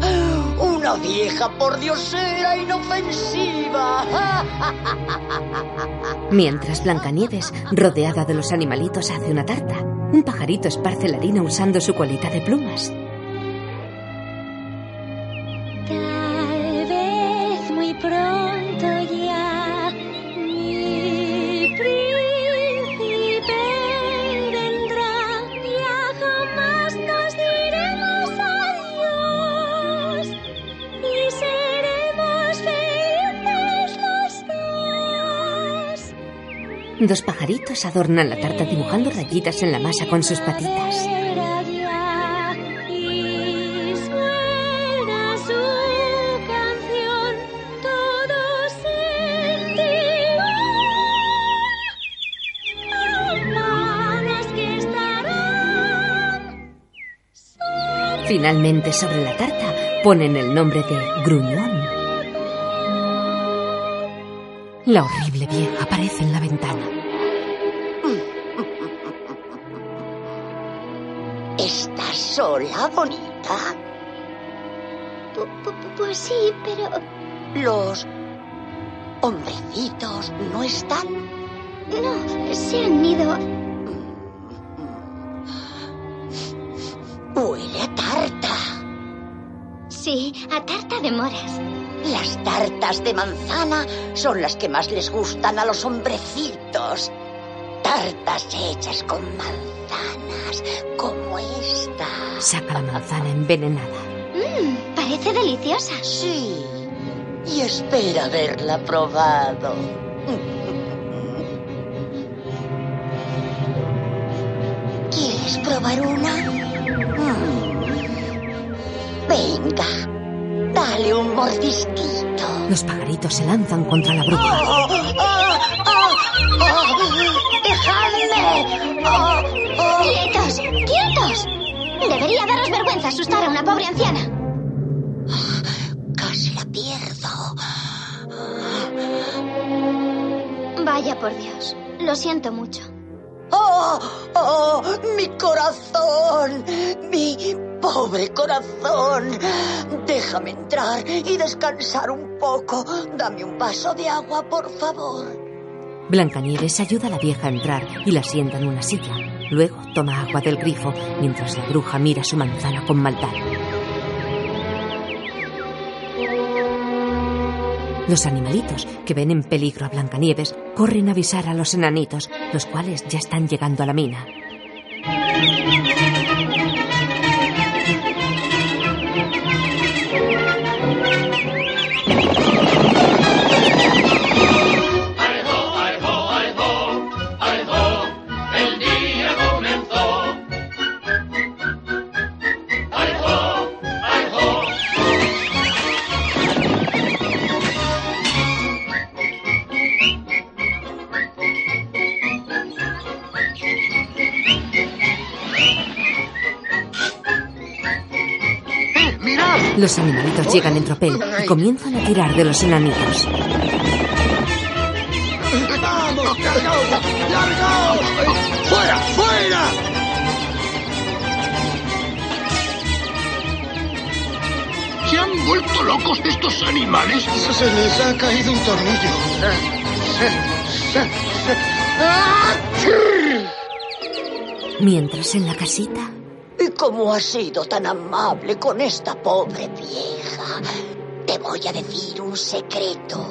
Una vieja pordiosera inofensiva. Mientras Blancanieves, rodeada de los animalitos, hace una tarta. Un pajarito esparce la harina usando su colita de plumas. Dos. Pajaritos adornan la tarta dibujando rayitas en la masa con sus patitas. Finalmente, sobre la tarta, ponen el nombre de Gruñón. La horrible vieja aparece en la ventana. ¿Estás sola, bonita? Pu- pu- Pues sí, pero Los hombrecitos no están. no, se han ido. Huele a tarta. Sí, a tarta de moras. Las tartas de manzana son las que más les gustan a los hombrecitos. Tartas hechas con manzanas, como esta. Saca la manzana envenenada. Mmm, parece deliciosa. Sí, y espera haberla probado. ¿Quieres probar una? Mm. Venga, dale un mordisquito. Los pajaritos se lanzan contra la bruja. ¡Oh, oh, oh, oh! ¡Dejadme! ¡Oh, oh! ¡Quietos! ¡Quietos! Debería daros vergüenza asustar a una pobre anciana. Casi la pierdo. Vaya por Dios. Lo siento mucho. ¡Oh, oh! ¡Mi corazón! ¡Mi pobre corazón! Déjame entrar y descansar un poco. Dame un vaso de agua, por favor. Blancanieves ayuda a la vieja a entrar y la sienta en una silla. Luego toma agua del grifo mientras la bruja mira su manzana con maldad. Los animalitos, que ven en peligro a Blancanieves, corren a avisar a los enanitos, los cuales ya están llegando a la mina. Los animalitos llegan en tropel y comienzan a tirar de los enanitos. ¡Vamos, largaos! ¡Largaos! ¡Fuera, fuera! ¿Se han vuelto locos estos animales? Se les ha caído un tornillo. Mientras en la casita, ¿Y cómo has sido tan amable con esta pobre vieja? Te voy a decir un secreto.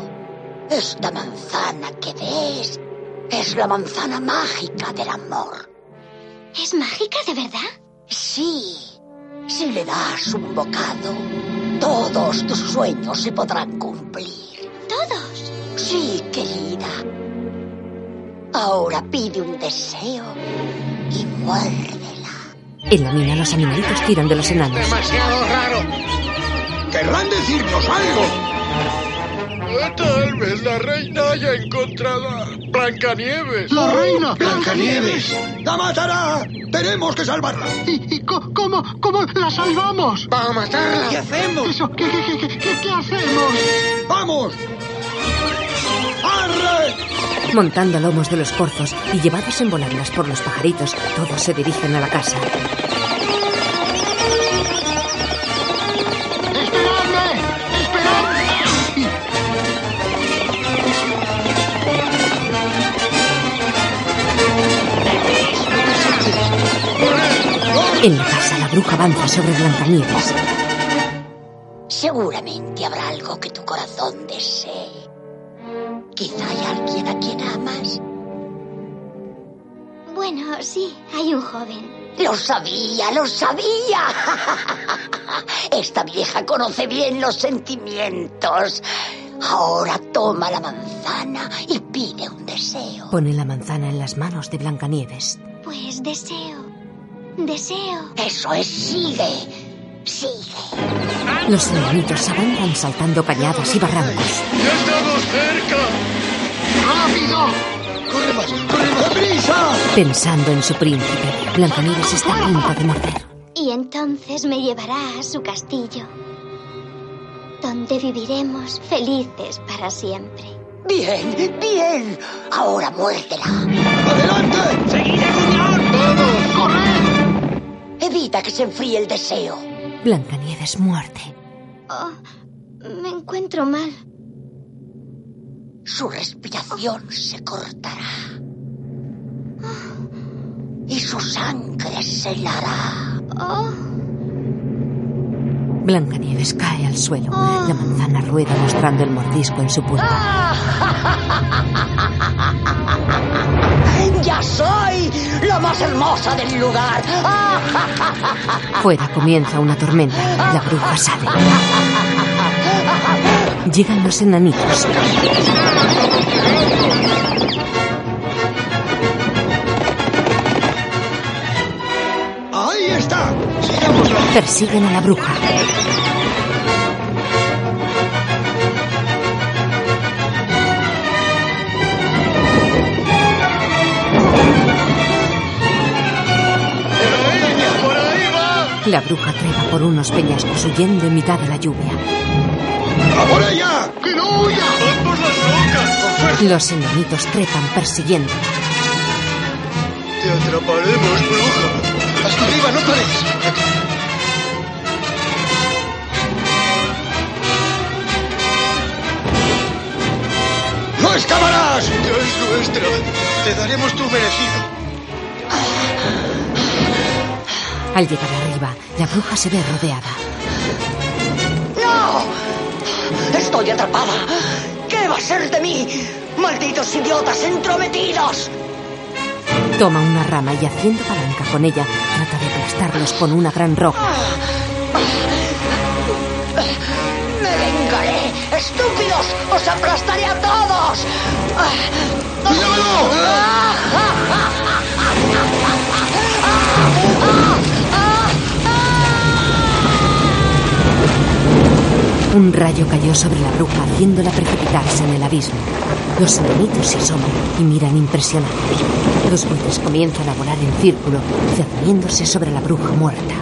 Esta manzana que ves es la manzana mágica del amor. ¿Es mágica de verdad? Sí. Si le das un bocado, todos tus sueños se podrán cumplir. ¿Todos? Sí, querida. Ahora pide un deseo y muérdela. En la mina los animalitos tiran de los enanos. Demasiado raro. ¡Querrán decirnos algo! Tal vez la reina haya encontrado a Blancanieves. ¡La reina! ¡Blancanieves! ¡La matará! ¡Tenemos que salvarla! ¿Y, cómo, cómo la salvamos? ¡Va a matarla! ¿Qué hacemos? Eso, ¿qué, qué, qué, qué, qué- qué hacemos? ¡Vamos! ¡Arre! Montando a lomos de los corzos y llevados en volandas por los pajaritos, todos se dirigen a la casa. En la casa la bruja avanza sobre Blancanieves. Seguramente habrá algo que tu corazón desee. Quizá hay alguien a quien amas. Bueno, sí, hay un joven. Lo sabía, lo sabía. Esta vieja conoce bien los sentimientos. Ahora toma la manzana y pide un deseo. Pone la manzana en las manos de Blancanieves. Pues deseo. Deseo. Eso es, sigue. Sigue. Los enanitos avanzan saltando cañadas y barrancos. ¡Ya estamos cerca! ¡Rápido! ¡Corre más! ¡Corre más! ¡Deprisa! Pensando en su príncipe, Blancanieves está a punto de morder. Y entonces me llevará a su castillo, donde viviremos felices para siempre. Bien, bien. Ahora muérdela. ¡Adelante! ¡Seguid unión! ¡Vamos! ¡Corred! Evita que se enfríe el deseo. Blancanieves muerde. Oh, me encuentro mal. Su respiración se cortará. Y su sangre se helará. Oh, Blancanieves cae al suelo. La manzana rueda mostrando el mordisco en su punta. ¡Ya soy la más hermosa del lugar! Fuera comienza una tormenta. La bruja sale. Llegan los enanitos. ¡Ahí está! Persiguen a la bruja. La bruja trepa por unos peñascos huyendo en mitad de la lluvia. ¡A por ella! ¡Que no huya! ¡Van por las fuerza! Los enanitos trepan persiguiéndola. ¡Te atraparemos, bruja! ¡Hasta arriba, no pares! ¡No escaparás! ¡Ya es nuestra! Te daremos tu merecido. Al llegar arriba, la bruja se ve rodeada. ¡No! ¡Estoy atrapada! ¿Qué va a ser de mí? ¡Malditos idiotas entrometidos! Toma una rama y haciendo palanca con ella, trata de aplastarlos con una gran roca. ¡Me vengaré! ¡Estúpidos! ¡Os aplastaré a todos! Un rayo cayó sobre la bruja haciéndola precipitarse en el abismo. Los enanitos se asoman y miran impresionados. Los buitres comienzan a volar en círculo, cerniéndose sobre la bruja muerta.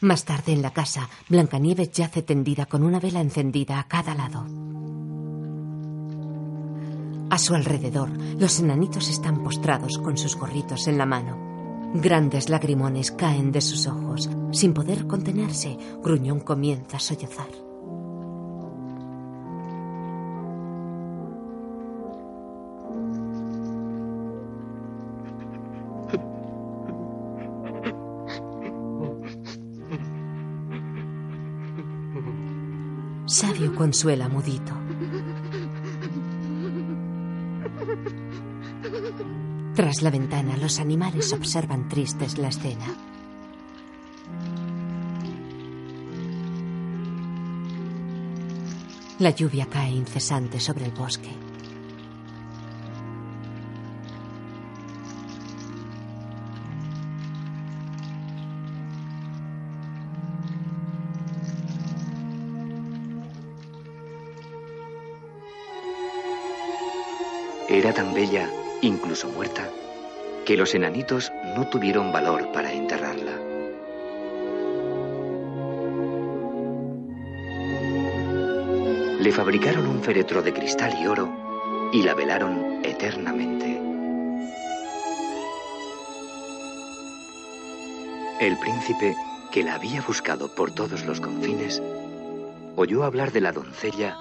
Más tarde en la casa, Blancanieves yace tendida con una vela encendida a cada lado. A su alrededor, los enanitos están postrados con sus gorritos en la mano. Grandes lagrimones caen de sus ojos. Sin poder contenerse, Gruñón comienza a sollozar. Sabio consuela mudito. La ventana, los animales observan tristes la escena. La lluvia cae incesante sobre el bosque. Era tan bella, incluso muerta, que los enanitos no tuvieron valor para enterrarla. Le fabricaron un féretro de cristal y oro y la velaron eternamente. El príncipe, que la había buscado por todos los confines, oyó hablar de la doncella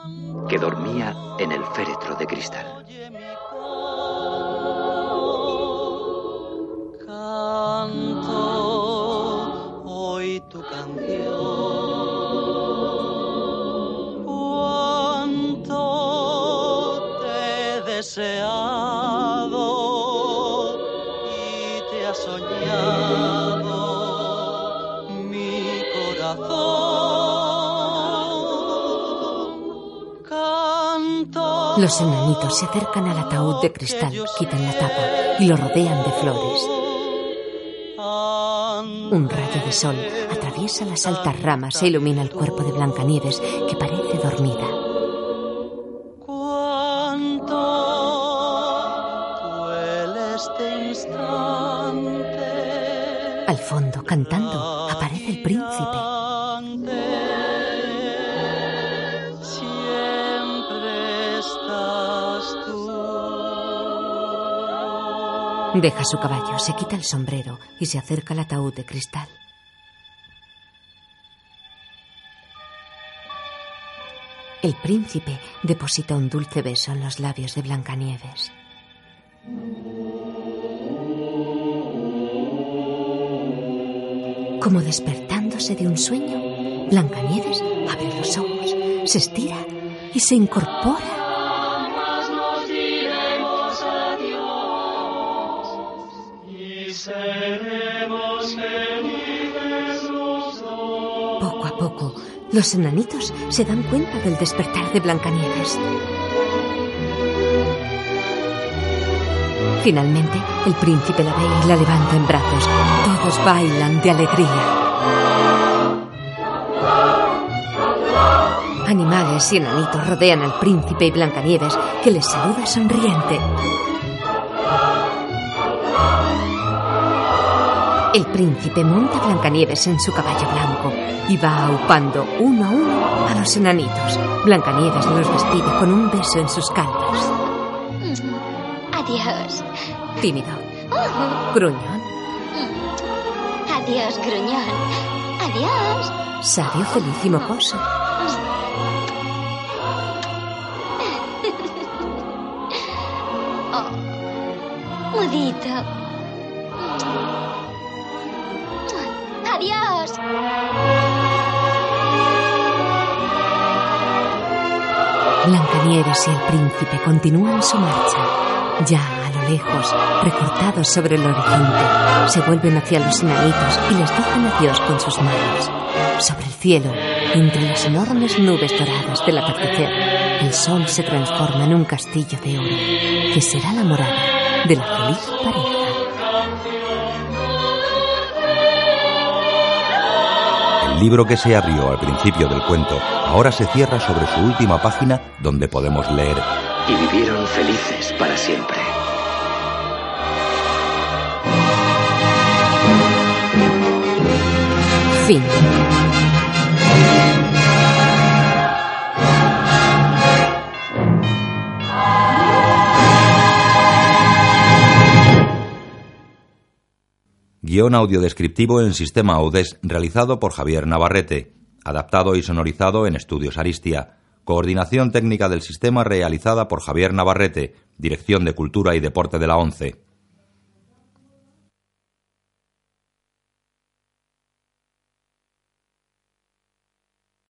que dormía en el féretro de cristal. Los enanitos se acercan al ataúd de cristal, quitan la tapa y lo rodean de flores. Un rayo de sol atraviesa las altas ramas e ilumina el cuerpo de Blancanieves, que parece dormida. Este. Al fondo, cantando, aparece el príncipe. Deja su caballo, se quita el sombrero y se acerca al ataúd de cristal. El príncipe deposita un dulce beso en los labios de Blancanieves. Como despertándose de un sueño, Blancanieves abre los ojos, se estira y se incorpora. Los enanitos se dan cuenta del despertar de Blancanieves. Finalmente, el príncipe la ve y la levanta en brazos. Todos bailan de alegría. Animales y enanitos rodean al príncipe y Blancanieves, que les saluda sonriente. El príncipe monta a Blancanieves en su caballo blanco y va aupando uno a uno a los enanitos. Blancanieves los despide con un beso en sus calvas. Adiós. Tímido. Oh, Gruñón. Adiós, gruñón. Adiós. Sabio, feliz y mocoso. Y el príncipe continúan su marcha. Ya a lo lejos, recortados sobre el horizonte, se vuelven hacia los enanitos y les dicen adiós con sus manos. Sobre el cielo, entre las enormes nubes doradas del atardecer, el sol se transforma en un castillo de oro, que será la morada de la feliz pareja. Libro que se abrió al principio del cuento ahora se cierra sobre su última página donde podemos leer Y vivieron felices para siempre. Fin. Guión audiodescriptivo en sistema AUDES realizado por Javier Navarrete, adaptado y sonorizado en Estudios Aristia. Coordinación técnica del sistema realizada por Javier Navarrete, Dirección de Cultura y Deporte de la ONCE.